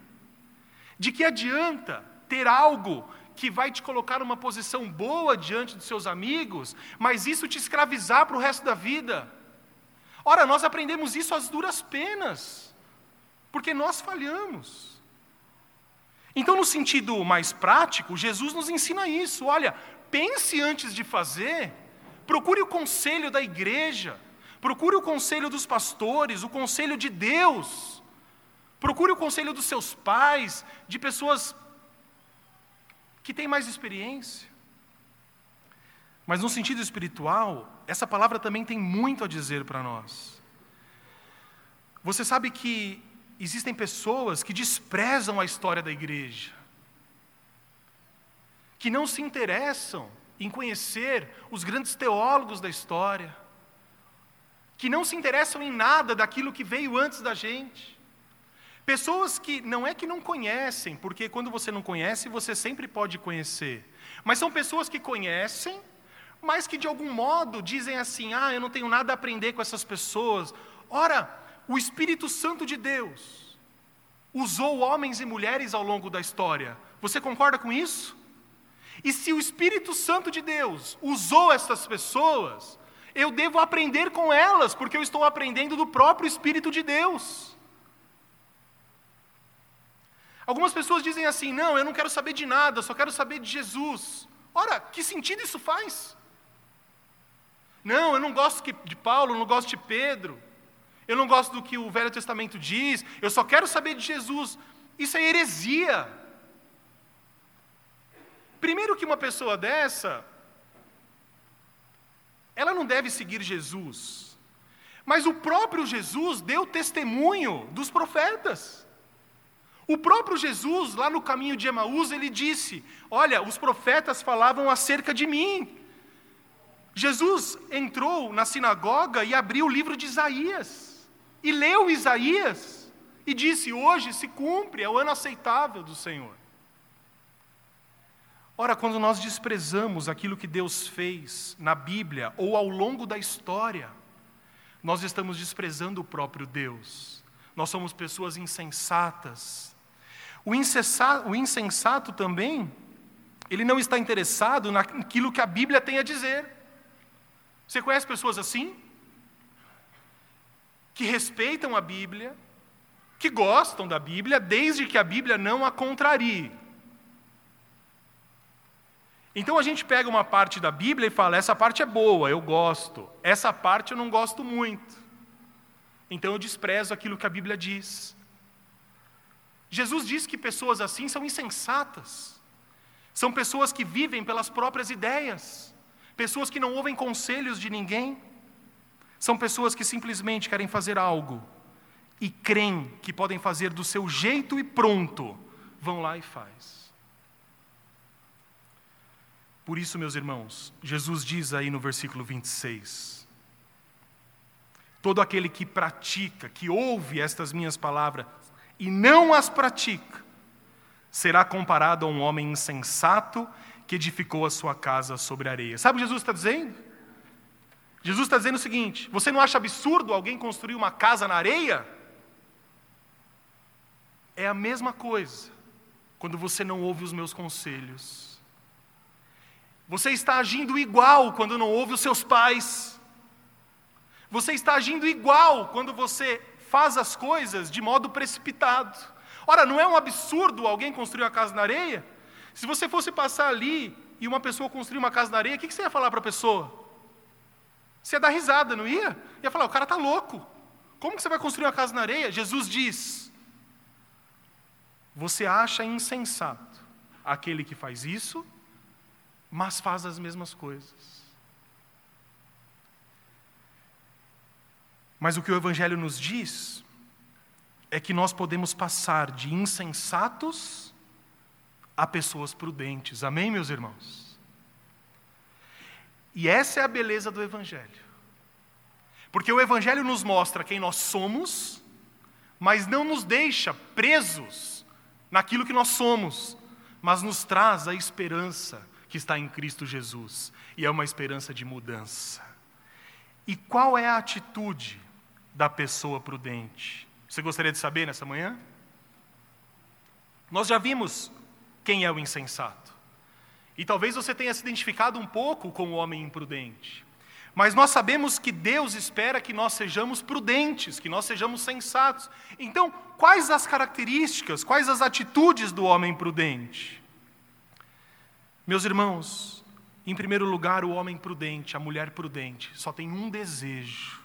De que adianta ter algo que vai te colocar numa posição boa diante dos seus amigos, mas isso te escravizar para o resto da vida? Ora, nós aprendemos isso às duras penas, porque nós falhamos. Então, no sentido mais prático, Jesus nos ensina isso. Olha, pense antes de fazer, procure o conselho da igreja, procure o conselho dos pastores, o conselho de Deus, procure o conselho dos seus pais, de pessoas que têm mais experiência. Mas no sentido espiritual, essa palavra também tem muito a dizer para nós. Você sabe que existem pessoas que desprezam a história da igreja, que não se interessam em conhecer os grandes teólogos da história, que não se interessam em nada daquilo que veio antes da gente. Pessoas que não é que não conhecem, porque quando você não conhece, você sempre pode conhecer. Mas são pessoas que conhecem, mas que de algum modo dizem assim: ah, eu não tenho nada a aprender com essas pessoas. Ora, o Espírito Santo de Deus usou homens e mulheres ao longo da história. Você concorda com isso? E se o Espírito Santo de Deus usou essas pessoas, eu devo aprender com elas, porque eu estou aprendendo do próprio Espírito de Deus. Algumas pessoas dizem assim: não, eu não quero saber de nada, só quero saber de Jesus. Ora, que sentido isso faz? Não, eu não gosto de Paulo, eu não gosto de Pedro. Eu não gosto do que o Velho Testamento diz, eu só quero saber de Jesus. Isso é heresia. Primeiro que uma pessoa dessa, ela não deve seguir Jesus. Mas o próprio Jesus deu testemunho dos profetas. O próprio Jesus, lá no caminho de Emaús, ele disse: Olha, os profetas falavam acerca de mim. Jesus entrou na sinagoga e abriu o livro de Isaías e leu Isaías e disse: Hoje se cumpre, é o ano aceitável do Senhor. Ora, quando nós desprezamos aquilo que Deus fez na Bíblia ou ao longo da história, nós estamos desprezando o próprio Deus. Nós somos pessoas insensatas. O insensato, o insensato também, ele não está interessado naquilo que a Bíblia tem a dizer. Você conhece pessoas assim? que respeitam a Bíblia, que gostam da Bíblia, desde que a Bíblia não a contrarie. Então a gente pega uma parte da Bíblia e fala: essa parte é boa, eu gosto, essa parte eu não gosto muito. Então eu desprezo aquilo que a Bíblia diz. Jesus diz que pessoas assim são insensatas, são pessoas que vivem pelas próprias ideias, pessoas que não ouvem conselhos de ninguém. São pessoas que simplesmente querem fazer algo e creem que podem fazer do seu jeito e pronto, vão lá e faz. Por isso, meus irmãos, Jesus diz aí no versículo 26: Todo aquele que pratica, que ouve estas minhas palavras e não as pratica, será comparado a um homem insensato que edificou a sua casa sobre areia. Sabe o que Jesus está dizendo? Jesus está dizendo o seguinte: você não acha absurdo alguém construir uma casa na areia? É a mesma coisa quando você não ouve os meus conselhos. Você está agindo igual quando não ouve os seus pais. Você está agindo igual quando você faz as coisas de modo precipitado. Ora, não é um absurdo alguém construir uma casa na areia? Se você fosse passar ali e uma pessoa construir uma casa na areia, o que você ia falar para a pessoa? Você ia dar risada, não ia? Ia falar, o cara está louco. Como que você vai construir uma casa na areia? Jesus diz: Você acha insensato aquele que faz isso, mas faz as mesmas coisas. Mas o que o Evangelho nos diz é que nós podemos passar de insensatos a pessoas prudentes. Amém, meus irmãos? E essa é a beleza do Evangelho. Porque o Evangelho nos mostra quem nós somos, mas não nos deixa presos naquilo que nós somos, mas nos traz a esperança que está em Cristo Jesus, e é uma esperança de mudança. E qual é a atitude da pessoa prudente? Você gostaria de saber nessa manhã? Nós já vimos quem é o insensato. E talvez você tenha se identificado um pouco com o homem imprudente. Mas nós sabemos que Deus espera que nós sejamos prudentes, que nós sejamos sensatos. Então, quais as características, quais as atitudes do homem prudente? Meus irmãos, em primeiro lugar, o homem prudente, a mulher prudente, só tem um desejo: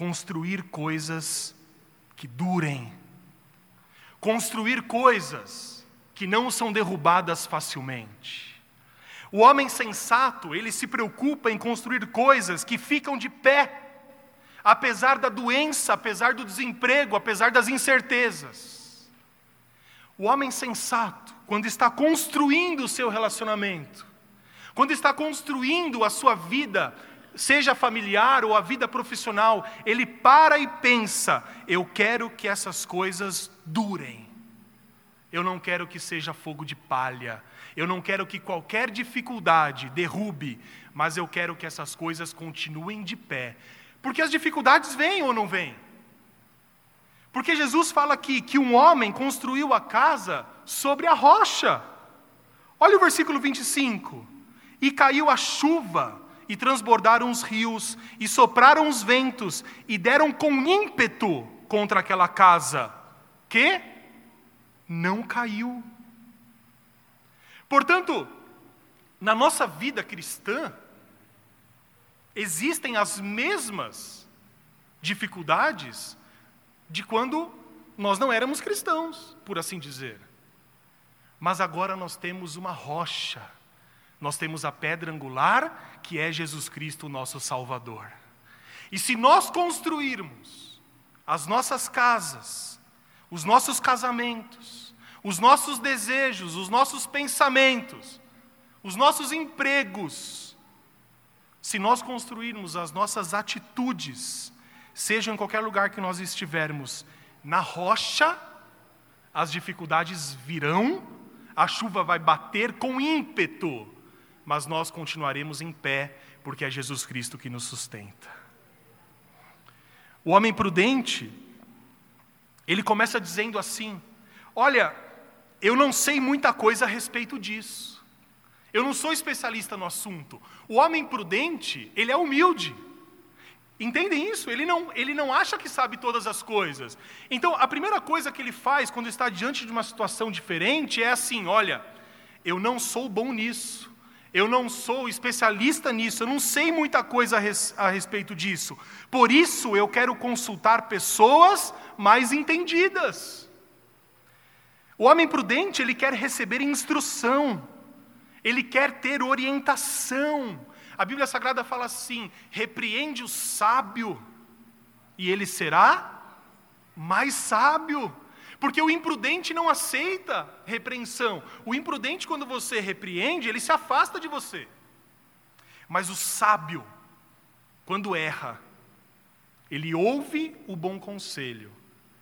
construir coisas que durem. Construir coisas que não são derrubadas facilmente. O homem sensato, ele se preocupa em construir coisas que ficam de pé, apesar da doença, apesar do desemprego, apesar das incertezas. O homem sensato, quando está construindo o seu relacionamento, quando está construindo a sua vida, seja familiar ou a vida profissional, ele para e pensa: eu quero que essas coisas durem. Eu não quero que seja fogo de palha. Eu não quero que qualquer dificuldade derrube, mas eu quero que essas coisas continuem de pé. Porque as dificuldades vêm ou não vêm? Porque Jesus fala aqui que um homem construiu a casa sobre a rocha. Olha o versículo 25. E caiu a chuva, e transbordaram os rios, e sopraram os ventos, e deram com ímpeto contra aquela casa. Que? não caiu. Portanto, na nossa vida cristã, existem as mesmas dificuldades de quando nós não éramos cristãos, por assim dizer. Mas agora nós temos uma rocha, nós temos a pedra angular, que é Jesus Cristo, nosso Salvador. E se nós construirmos as nossas casas, os nossos casamentos, os nossos desejos, os nossos pensamentos, os nossos empregos, se nós construirmos as nossas atitudes, seja em qualquer lugar que nós estivermos, na rocha, as dificuldades virão, a chuva vai bater com ímpeto, mas nós continuaremos em pé, porque é Jesus Cristo que nos sustenta. O homem prudente, ele começa dizendo assim: Olha, eu não sei muita coisa a respeito disso. Eu não sou especialista no assunto. O homem prudente, ele é humilde. Entendem isso? Ele não, ele não acha que sabe todas as coisas. Então, a primeira coisa que ele faz quando está diante de uma situação diferente é assim: olha, eu não sou bom nisso. Eu não sou especialista nisso, eu não sei muita coisa a, res, a respeito disso. Por isso eu quero consultar pessoas mais entendidas. O homem prudente, ele quer receber instrução, ele quer ter orientação. A Bíblia Sagrada fala assim: repreende o sábio, e ele será mais sábio. Porque o imprudente não aceita repreensão. O imprudente, quando você repreende, ele se afasta de você. Mas o sábio, quando erra, ele ouve o bom conselho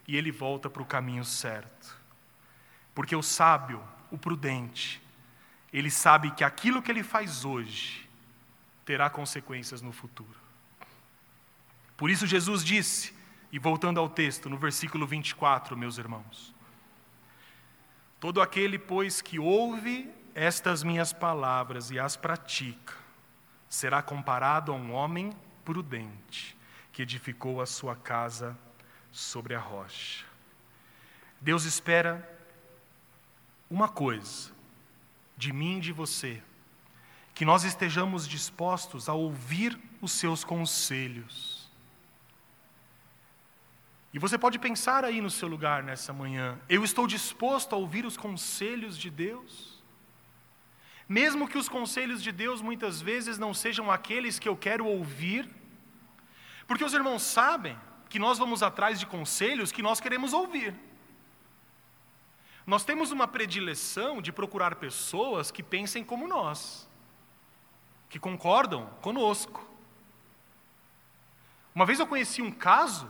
e ele volta para o caminho certo. Porque o sábio, o prudente, ele sabe que aquilo que ele faz hoje terá consequências no futuro. Por isso Jesus disse: e voltando ao texto, no versículo 24, meus irmãos: Todo aquele, pois, que ouve estas minhas palavras e as pratica, será comparado a um homem prudente, que edificou a sua casa sobre a rocha. Deus espera uma coisa de mim e de você, que nós estejamos dispostos a ouvir os seus conselhos e você pode pensar aí no seu lugar nessa manhã: eu estou disposto a ouvir os conselhos de Deus? Mesmo que os conselhos de Deus muitas vezes não sejam aqueles que eu quero ouvir, porque os irmãos sabem que nós vamos atrás de conselhos que nós queremos ouvir. Nós temos uma predileção de procurar pessoas que pensem como nós, que concordam conosco. Uma vez eu conheci um caso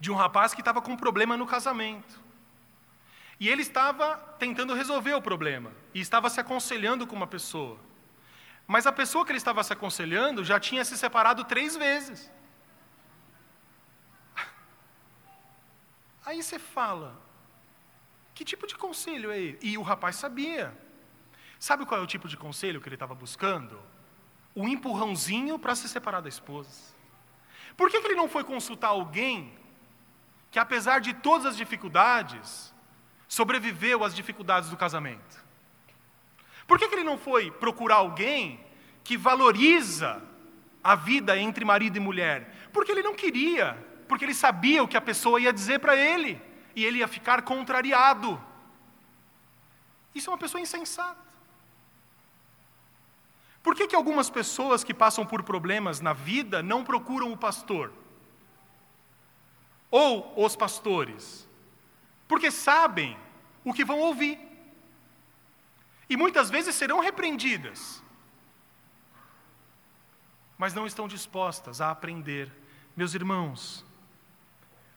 de um rapaz que estava com um problema no casamento. E ele estava tentando resolver o problema e estava se aconselhando com uma pessoa. Mas a pessoa que ele estava se aconselhando já tinha se separado três vezes. Aí você fala, que tipo de conselho é ele? E o rapaz sabia. Sabe qual é o tipo de conselho que ele estava buscando? Um empurrãozinho para se separar da esposa. Por que, que ele não foi consultar alguém que, apesar de todas as dificuldades, sobreviveu às dificuldades do casamento? Por que, que ele não foi procurar alguém que valoriza a vida entre marido e mulher? Porque ele não queria, porque ele sabia o que a pessoa ia dizer para ele, e ele ia ficar contrariado. Isso é uma pessoa insensata. Por que, que algumas pessoas que passam por problemas na vida não procuram o pastor? Ou os pastores, porque sabem o que vão ouvir. E muitas vezes serão repreendidas, mas não estão dispostas a aprender. Meus irmãos,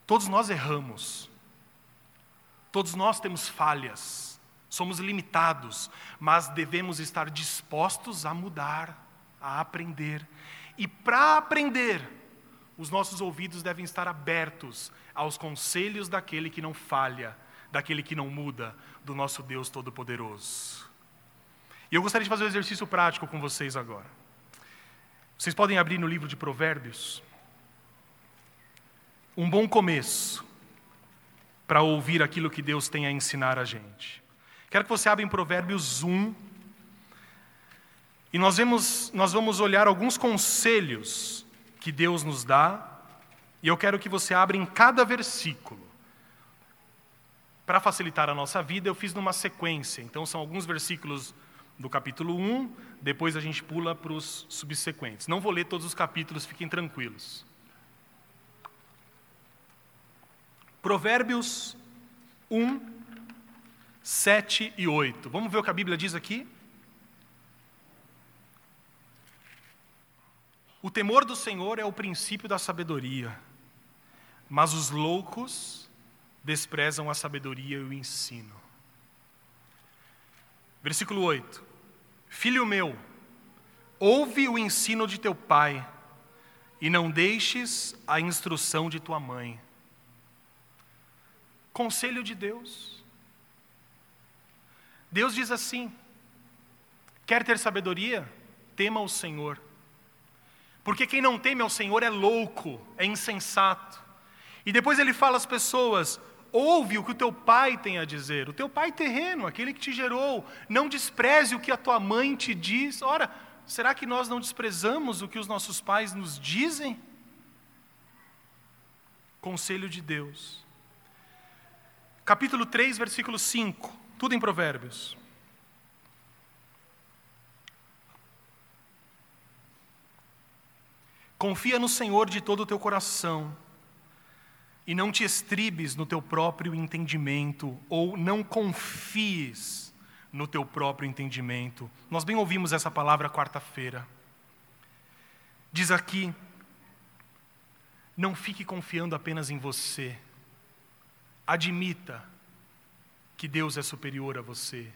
todos nós erramos, todos nós temos falhas, somos limitados, mas devemos estar dispostos a mudar, a aprender. E para aprender, os nossos ouvidos devem estar abertos aos conselhos daquele que não falha, daquele que não muda, do nosso Deus Todo-Poderoso. E eu gostaria de fazer um exercício prático com vocês agora. Vocês podem abrir no livro de Provérbios. Um bom começo para ouvir aquilo que Deus tem a ensinar a gente. Quero que você abra em Provérbios 1. E nós, vemos, nós vamos olhar alguns conselhos que Deus nos dá, e eu quero que você abra em cada versículo. Para facilitar a nossa vida, eu fiz numa sequência, então são alguns versículos do capítulo 1, depois a gente pula para os subsequentes. Não vou ler todos os capítulos, fiquem tranquilos. Provérbios 1, 7 e 8. Vamos ver o que a Bíblia diz aqui? O temor do Senhor é o princípio da sabedoria, mas os loucos desprezam a sabedoria e o ensino. Versículo 8: Filho meu, ouve o ensino de teu pai, e não deixes a instrução de tua mãe. Conselho de Deus. Deus diz assim: quer ter sabedoria? Tema o Senhor porque quem não teme ao Senhor é louco, é insensato. E depois ele fala às pessoas: ouve o que o teu pai tem a dizer, o teu pai terreno, aquele que te gerou, não despreze o que a tua mãe te diz. Ora, será que nós não desprezamos o que os nossos pais nos dizem? Conselho de Deus. Capítulo 3, versículo 5, tudo em Provérbios. Confia no Senhor de todo o teu coração e não te estribes no teu próprio entendimento, ou não confies no teu próprio entendimento. Nós bem ouvimos essa palavra quarta-feira. Diz aqui: não fique confiando apenas em você, admita que Deus é superior a você,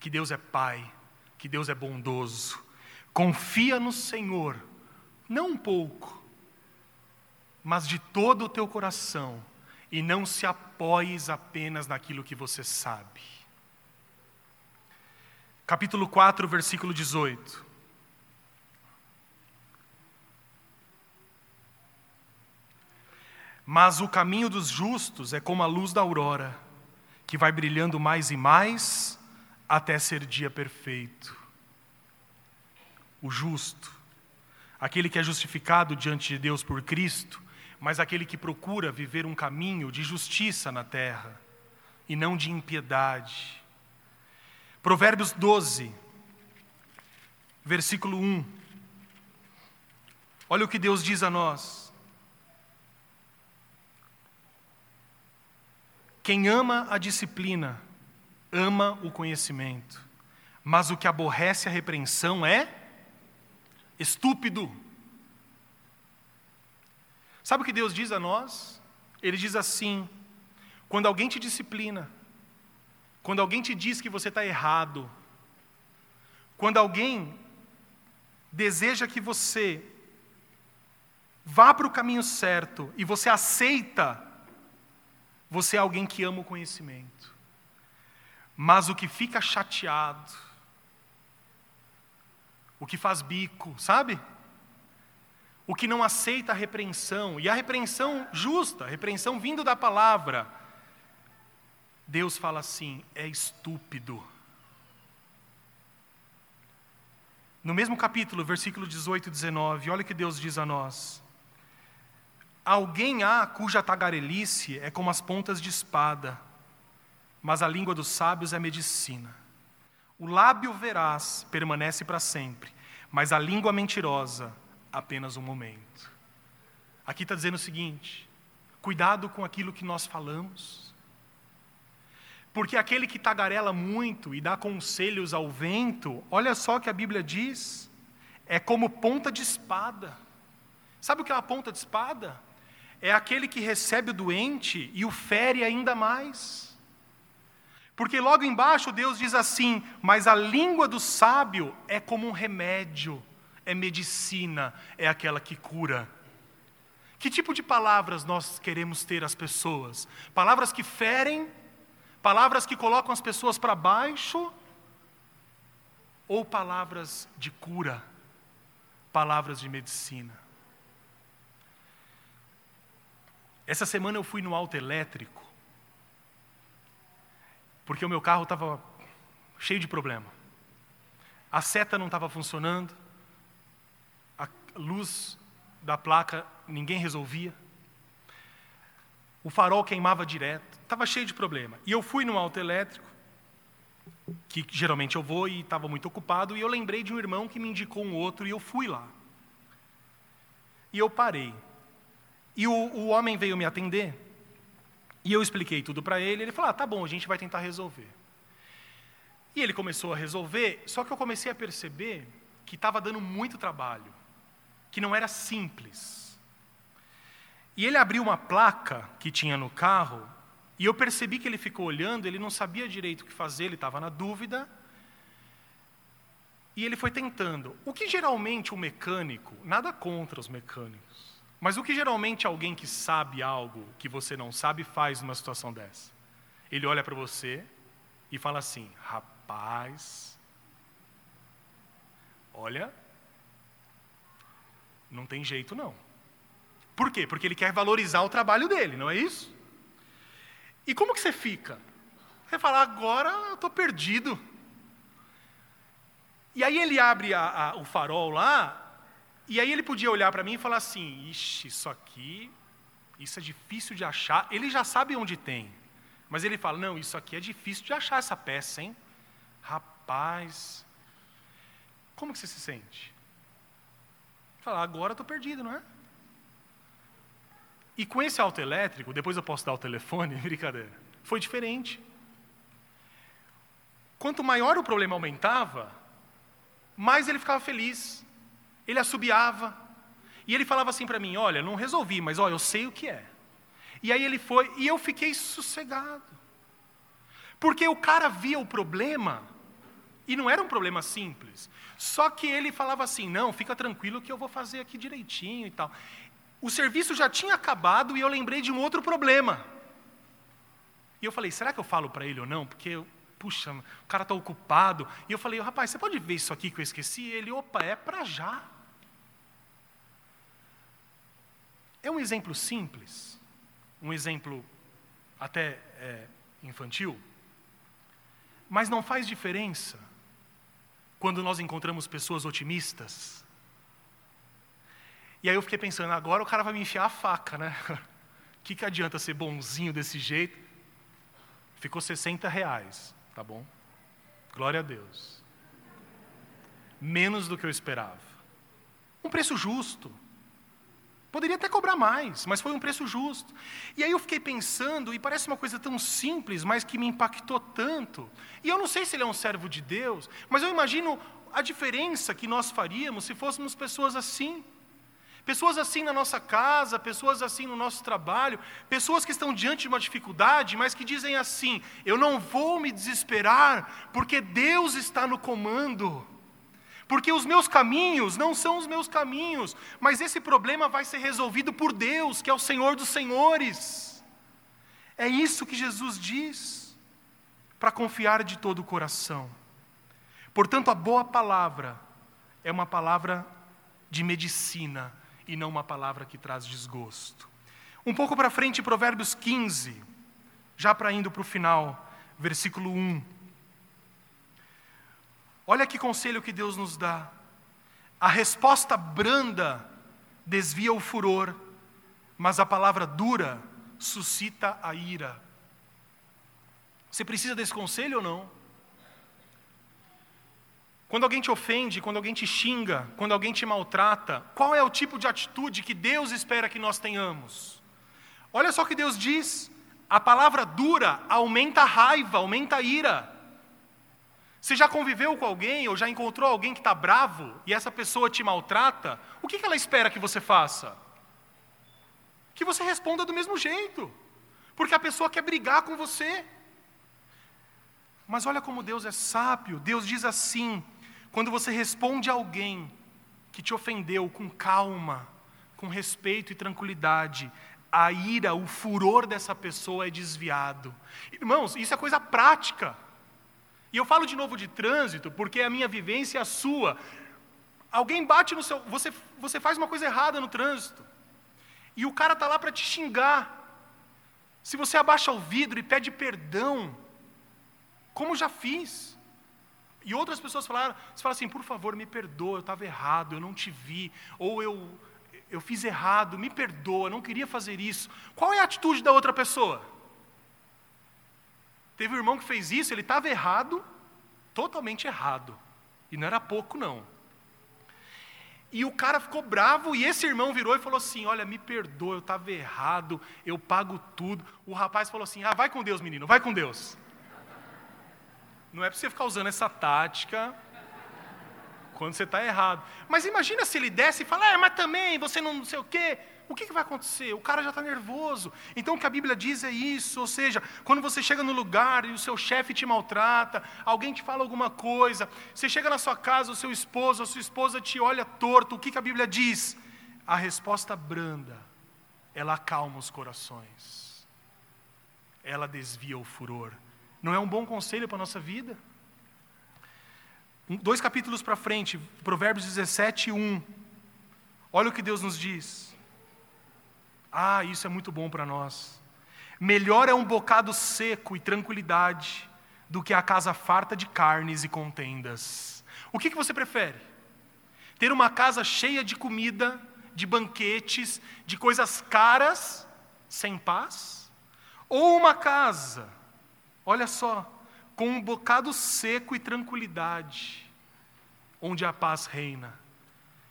que Deus é Pai, que Deus é bondoso. Confia no Senhor, não um pouco, mas de todo o teu coração, e não se apoies apenas naquilo que você sabe. Capítulo 4, versículo 18. Mas o caminho dos justos é como a luz da aurora, que vai brilhando mais e mais até ser dia perfeito. O justo, aquele que é justificado diante de Deus por Cristo, mas aquele que procura viver um caminho de justiça na terra e não de impiedade. Provérbios 12, versículo 1. Olha o que Deus diz a nós. Quem ama a disciplina, ama o conhecimento, mas o que aborrece a repreensão é estúpido. Sabe o que Deus diz a nós? Ele diz assim: quando alguém te disciplina, quando alguém te diz que você está errado, quando alguém deseja que você vá para o caminho certo e você aceita, você é alguém que ama o conhecimento. Mas o que fica chateado, o que faz bico, sabe? o que não aceita a repreensão, e a repreensão justa, a repreensão vindo da palavra, Deus fala assim: é estúpido. No mesmo capítulo, versículo 18 e 19, olha o que Deus diz a nós. Alguém há cuja tagarelice é como as pontas de espada, mas a língua dos sábios é medicina. O lábio veraz permanece para sempre, mas a língua mentirosa apenas um momento. Aqui está dizendo o seguinte: cuidado com aquilo que nós falamos, porque aquele que tagarela muito e dá conselhos ao vento, olha só o que a Bíblia diz, é como ponta de espada. Sabe o que é uma ponta de espada? É aquele que recebe o doente e o fere ainda mais. Porque logo embaixo Deus diz assim: Mas a língua do sábio é como um remédio é medicina, é aquela que cura. Que tipo de palavras nós queremos ter às pessoas? Palavras que ferem? Palavras que colocam as pessoas para baixo? Ou palavras de cura? Palavras de medicina? Essa semana eu fui no auto elétrico, porque o meu carro estava cheio de problema. A seta não estava funcionando, luz da placa ninguém resolvia. O farol queimava direto, estava cheio de problema. E eu fui no auto elétrico, que geralmente eu vou e estava muito ocupado, e eu lembrei de um irmão que me indicou um outro e eu fui lá. E eu parei. E o, o homem veio me atender, e eu expliquei tudo para ele. Ele falou: ah, tá bom, a gente vai tentar resolver. E ele começou a resolver, só que eu comecei a perceber que estava dando muito trabalho que não era simples. E ele abriu uma placa que tinha no carro, e eu percebi que ele ficou olhando, ele não sabia direito o que fazer, ele estava na dúvida. E ele foi tentando. O que geralmente o mecânico, nada contra os mecânicos, mas o que geralmente alguém que sabe algo que você não sabe faz numa situação dessa? Ele olha para você e fala assim: rapaz, olha, não tem jeito, não. Por quê? Porque ele quer valorizar o trabalho dele, não é isso? E como que você fica? Você fala, agora eu estou perdido. E aí ele abre a, a, o farol lá, e aí ele podia olhar para mim e falar assim: ixi, isso aqui, isso é difícil de achar. Ele já sabe onde tem. Mas ele fala: não, isso aqui é difícil de achar essa peça, hein? Rapaz, como que você se sente? Falar, agora estou perdido, não é? E com esse auto elétrico, depois eu posso dar o telefone, *laughs* brincadeira, foi diferente. Quanto maior o problema aumentava, mais ele ficava feliz. Ele assobiava. E ele falava assim para mim: Olha, não resolvi, mas olha, eu sei o que é. E aí ele foi, e eu fiquei sossegado. Porque o cara via o problema, e não era um problema simples. Só que ele falava assim: Não, fica tranquilo que eu vou fazer aqui direitinho e tal. O serviço já tinha acabado e eu lembrei de um outro problema. E eu falei: Será que eu falo para ele ou não? Porque puxa, o cara está ocupado. E eu falei, rapaz, você pode ver isso aqui que eu esqueci? Ele, opa, é para já. É um exemplo simples, um exemplo até é, infantil, mas não faz diferença quando nós encontramos pessoas otimistas. E aí eu fiquei pensando, agora o cara vai me enfiar a faca, né? O *laughs* que, que adianta ser bonzinho desse jeito? Ficou 60 reais. Tá bom? Glória a Deus. Menos do que eu esperava. Um preço justo. Poderia até cobrar mais, mas foi um preço justo. E aí eu fiquei pensando, e parece uma coisa tão simples, mas que me impactou tanto. E eu não sei se ele é um servo de Deus, mas eu imagino a diferença que nós faríamos se fôssemos pessoas assim. Pessoas assim na nossa casa, pessoas assim no nosso trabalho, pessoas que estão diante de uma dificuldade, mas que dizem assim: eu não vou me desesperar, porque Deus está no comando. Porque os meus caminhos não são os meus caminhos, mas esse problema vai ser resolvido por Deus, que é o Senhor dos Senhores. É isso que Jesus diz, para confiar de todo o coração. Portanto, a boa palavra é uma palavra de medicina e não uma palavra que traz desgosto. Um pouco para frente, Provérbios 15, já para indo para o final, versículo 1. Olha que conselho que Deus nos dá. A resposta branda desvia o furor, mas a palavra dura suscita a ira. Você precisa desse conselho ou não? Quando alguém te ofende, quando alguém te xinga, quando alguém te maltrata, qual é o tipo de atitude que Deus espera que nós tenhamos? Olha só o que Deus diz: a palavra dura aumenta a raiva, aumenta a ira. Você já conviveu com alguém ou já encontrou alguém que está bravo e essa pessoa te maltrata? O que ela espera que você faça? Que você responda do mesmo jeito, porque a pessoa quer brigar com você. Mas olha como Deus é sábio, Deus diz assim: quando você responde a alguém que te ofendeu com calma, com respeito e tranquilidade, a ira, o furor dessa pessoa é desviado. Irmãos, isso é coisa prática. E eu falo de novo de trânsito, porque é a minha vivência e a sua. Alguém bate no seu. Você, você faz uma coisa errada no trânsito. E o cara está lá para te xingar. Se você abaixa o vidro e pede perdão, como já fiz, e outras pessoas falaram, você fala assim, por favor, me perdoa, eu estava errado, eu não te vi, ou eu, eu fiz errado, me perdoa, não queria fazer isso. Qual é a atitude da outra pessoa? Teve um irmão que fez isso, ele estava errado, totalmente errado. E não era pouco, não. E o cara ficou bravo, e esse irmão virou e falou assim: Olha, me perdoa, eu estava errado, eu pago tudo. O rapaz falou assim: Ah, vai com Deus, menino, vai com Deus. Não é para você ficar usando essa tática quando você está errado. Mas imagina se ele desce e fala, ah, mas também você não, não sei o quê. O que, que vai acontecer? O cara já está nervoso. Então o que a Bíblia diz é isso. Ou seja, quando você chega no lugar e o seu chefe te maltrata, alguém te fala alguma coisa, você chega na sua casa, o seu esposo, a sua esposa te olha torto, o que, que a Bíblia diz? A resposta branda, ela acalma os corações, ela desvia o furor. Não é um bom conselho para a nossa vida? Dois capítulos para frente, Provérbios 17, 1. Olha o que Deus nos diz. Ah, isso é muito bom para nós. Melhor é um bocado seco e tranquilidade do que a casa farta de carnes e contendas. O que, que você prefere? Ter uma casa cheia de comida, de banquetes, de coisas caras, sem paz? Ou uma casa Olha só, com um bocado seco e tranquilidade, onde a paz reina.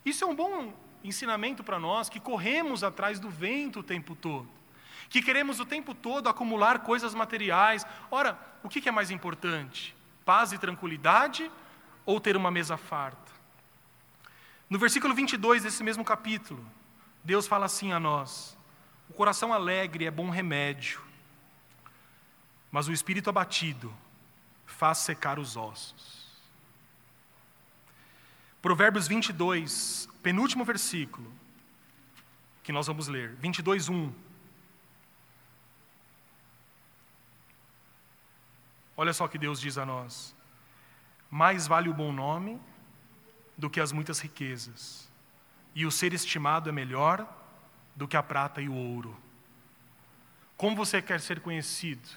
Isso é um bom, ensinamento para nós que corremos atrás do vento o tempo todo, que queremos o tempo todo acumular coisas materiais. Ora, o que é mais importante? Paz e tranquilidade ou ter uma mesa farta? No versículo 22 desse mesmo capítulo, Deus fala assim a nós: o coração alegre é bom remédio, mas o espírito abatido faz secar os ossos. Provérbios 22, penúltimo versículo, que nós vamos ler, 22, 1. Olha só o que Deus diz a nós: mais vale o bom nome do que as muitas riquezas, e o ser estimado é melhor do que a prata e o ouro. Como você quer ser conhecido?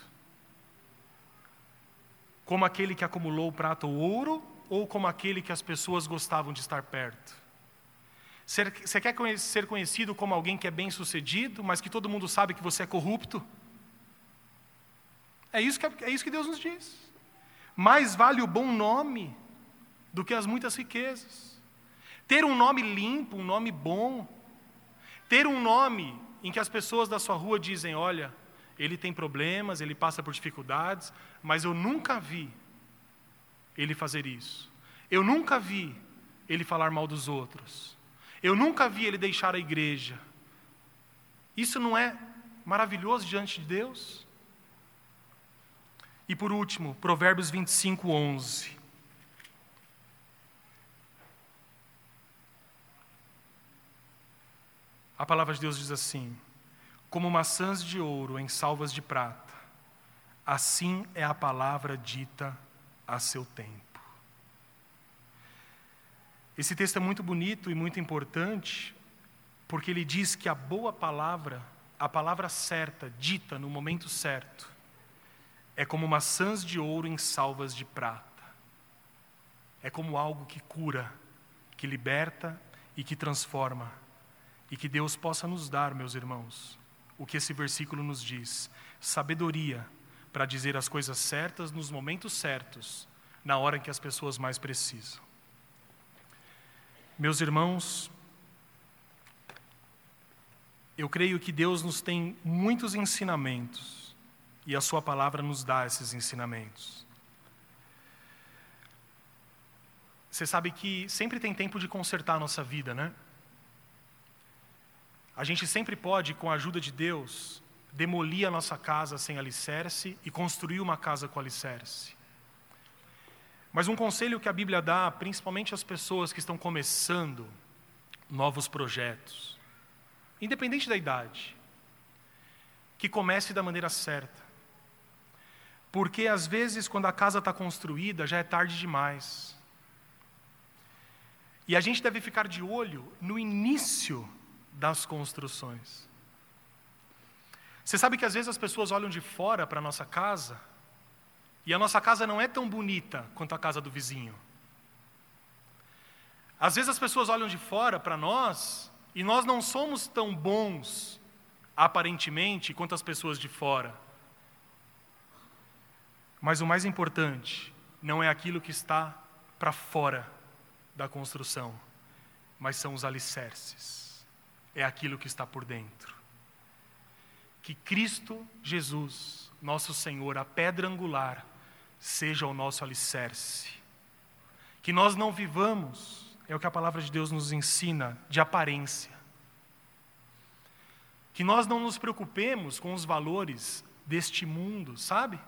Como aquele que acumulou prata ou ouro, ou como aquele que as pessoas gostavam de estar perto? Você quer ser conhecido como alguém que é bem sucedido, mas que todo mundo sabe que você é corrupto? É isso que, é isso que Deus nos diz. Mais vale o bom nome do que as muitas riquezas. Ter um nome limpo, um nome bom, ter um nome em que as pessoas da sua rua dizem: olha, ele tem problemas, ele passa por dificuldades, mas eu nunca vi ele fazer isso. Eu nunca vi ele falar mal dos outros. Eu nunca vi ele deixar a igreja. Isso não é maravilhoso diante de Deus? E por último, Provérbios 25, 11. A palavra de Deus diz assim: Como maçãs de ouro em salvas de prata, assim é a palavra dita a seu tempo. Esse texto é muito bonito e muito importante, porque ele diz que a boa palavra, a palavra certa, dita no momento certo, é como maçãs de ouro em salvas de prata. É como algo que cura, que liberta e que transforma. E que Deus possa nos dar, meus irmãos, o que esse versículo nos diz: sabedoria para dizer as coisas certas nos momentos certos, na hora em que as pessoas mais precisam. Meus irmãos, eu creio que Deus nos tem muitos ensinamentos e a Sua palavra nos dá esses ensinamentos. Você sabe que sempre tem tempo de consertar a nossa vida, né? A gente sempre pode, com a ajuda de Deus, demolir a nossa casa sem alicerce e construir uma casa com alicerce. Mas um conselho que a Bíblia dá, principalmente às pessoas que estão começando novos projetos, independente da idade, que comece da maneira certa. Porque às vezes, quando a casa está construída, já é tarde demais. E a gente deve ficar de olho no início das construções. Você sabe que às vezes as pessoas olham de fora para a nossa casa e a nossa casa não é tão bonita quanto a casa do vizinho. Às vezes as pessoas olham de fora para nós e nós não somos tão bons, aparentemente, quanto as pessoas de fora. Mas o mais importante não é aquilo que está para fora da construção, mas são os alicerces é aquilo que está por dentro. Que Cristo Jesus, nosso Senhor, a pedra angular, seja o nosso alicerce. Que nós não vivamos, é o que a palavra de Deus nos ensina, de aparência. Que nós não nos preocupemos com os valores deste mundo, sabe?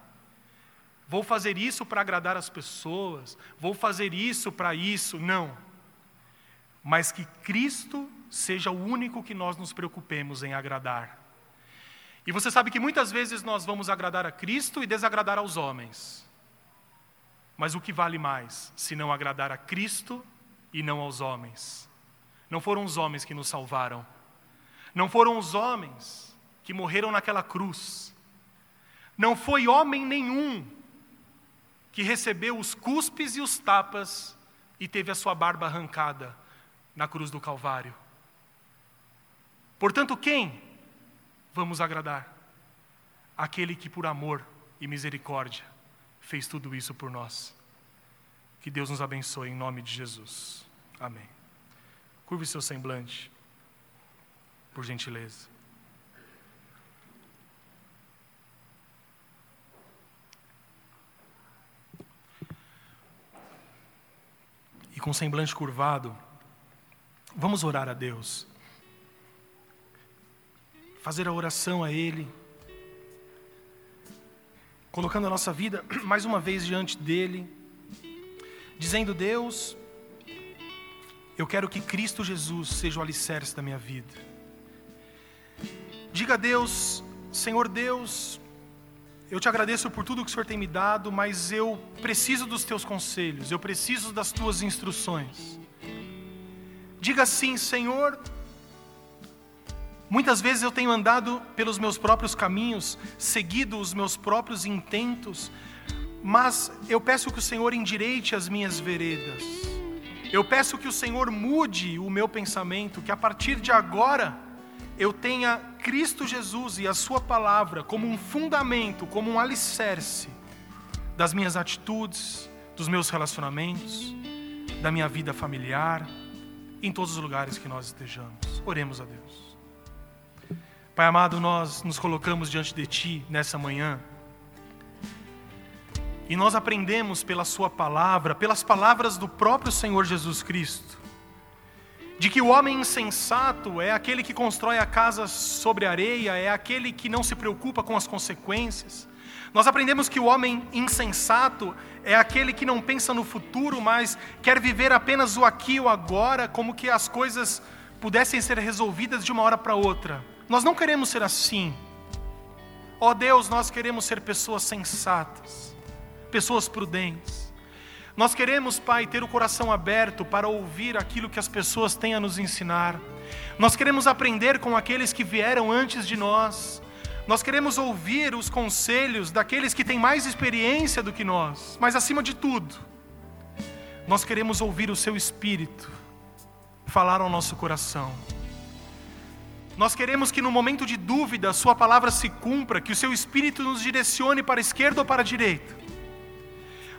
Vou fazer isso para agradar as pessoas, vou fazer isso para isso. Não. Mas que Cristo seja o único que nós nos preocupemos em agradar. E você sabe que muitas vezes nós vamos agradar a Cristo e desagradar aos homens. Mas o que vale mais, se não agradar a Cristo e não aos homens? Não foram os homens que nos salvaram. Não foram os homens que morreram naquela cruz. Não foi homem nenhum que recebeu os cuspes e os tapas e teve a sua barba arrancada na cruz do Calvário. Portanto, quem vamos agradar? Aquele que, por amor e misericórdia, fez tudo isso por nós. Que Deus nos abençoe em nome de Jesus. Amém. Curve seu semblante, por gentileza. E com semblante curvado, vamos orar a Deus. Fazer a oração a Ele colocando a nossa vida *clears throat* mais uma vez diante dele, dizendo: Deus, eu quero que Cristo Jesus seja o alicerce da minha vida. Diga a Deus, Senhor Deus, eu te agradeço por tudo que o Senhor tem me dado, mas eu preciso dos teus conselhos, eu preciso das tuas instruções. Diga assim, Senhor, Muitas vezes eu tenho andado pelos meus próprios caminhos, seguido os meus próprios intentos, mas eu peço que o Senhor endireite as minhas veredas. Eu peço que o Senhor mude o meu pensamento, que a partir de agora eu tenha Cristo Jesus e a Sua palavra como um fundamento, como um alicerce das minhas atitudes, dos meus relacionamentos, da minha vida familiar, em todos os lugares que nós estejamos. Oremos a Deus. Pai amado, nós nos colocamos diante de Ti nessa manhã. E nós aprendemos pela Sua palavra, pelas palavras do próprio Senhor Jesus Cristo, de que o homem insensato é aquele que constrói a casa sobre areia, é aquele que não se preocupa com as consequências. Nós aprendemos que o homem insensato é aquele que não pensa no futuro, mas quer viver apenas o aqui e o agora, como que as coisas pudessem ser resolvidas de uma hora para outra. Nós não queremos ser assim. Ó oh Deus, nós queremos ser pessoas sensatas, pessoas prudentes. Nós queremos, Pai, ter o coração aberto para ouvir aquilo que as pessoas têm a nos ensinar. Nós queremos aprender com aqueles que vieram antes de nós. Nós queremos ouvir os conselhos daqueles que têm mais experiência do que nós. Mas acima de tudo, nós queremos ouvir o Seu Espírito falar ao nosso coração. Nós queremos que no momento de dúvida a Sua palavra se cumpra, que o Seu Espírito nos direcione para a esquerda ou para a direita.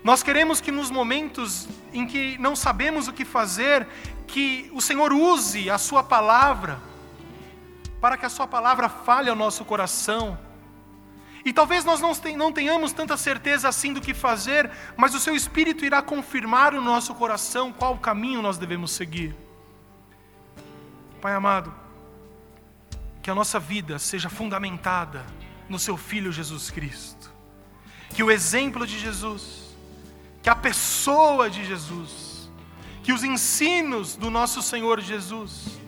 Nós queremos que nos momentos em que não sabemos o que fazer, que o Senhor use a Sua palavra, para que a Sua palavra fale ao nosso coração. E talvez nós não tenhamos tanta certeza assim do que fazer, mas o Seu Espírito irá confirmar no nosso coração qual caminho nós devemos seguir. Pai amado, que a nossa vida seja fundamentada no Seu Filho Jesus Cristo. Que o exemplo de Jesus, que a pessoa de Jesus, que os ensinos do nosso Senhor Jesus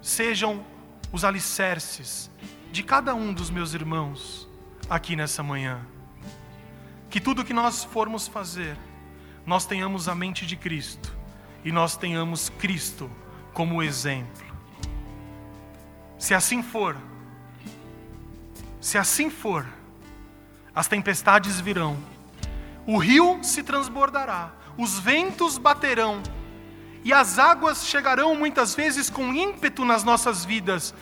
sejam os alicerces de cada um dos meus irmãos aqui nessa manhã. Que tudo que nós formos fazer, nós tenhamos a mente de Cristo e nós tenhamos Cristo como exemplo. Se assim for, se assim for, as tempestades virão, o rio se transbordará, os ventos baterão, e as águas chegarão muitas vezes com ímpeto nas nossas vidas.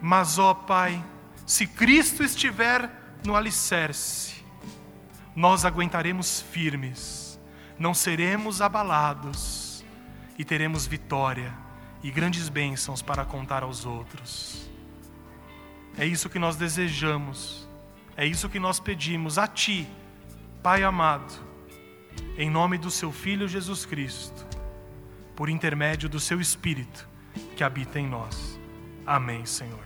Mas, ó Pai, se Cristo estiver no alicerce, nós aguentaremos firmes, não seremos abalados e teremos vitória e grandes bênçãos para contar aos outros. É isso que nós desejamos, é isso que nós pedimos a Ti, Pai amado, em nome do Seu Filho Jesus Cristo, por intermédio do Seu Espírito que habita em nós. Amém, Senhor.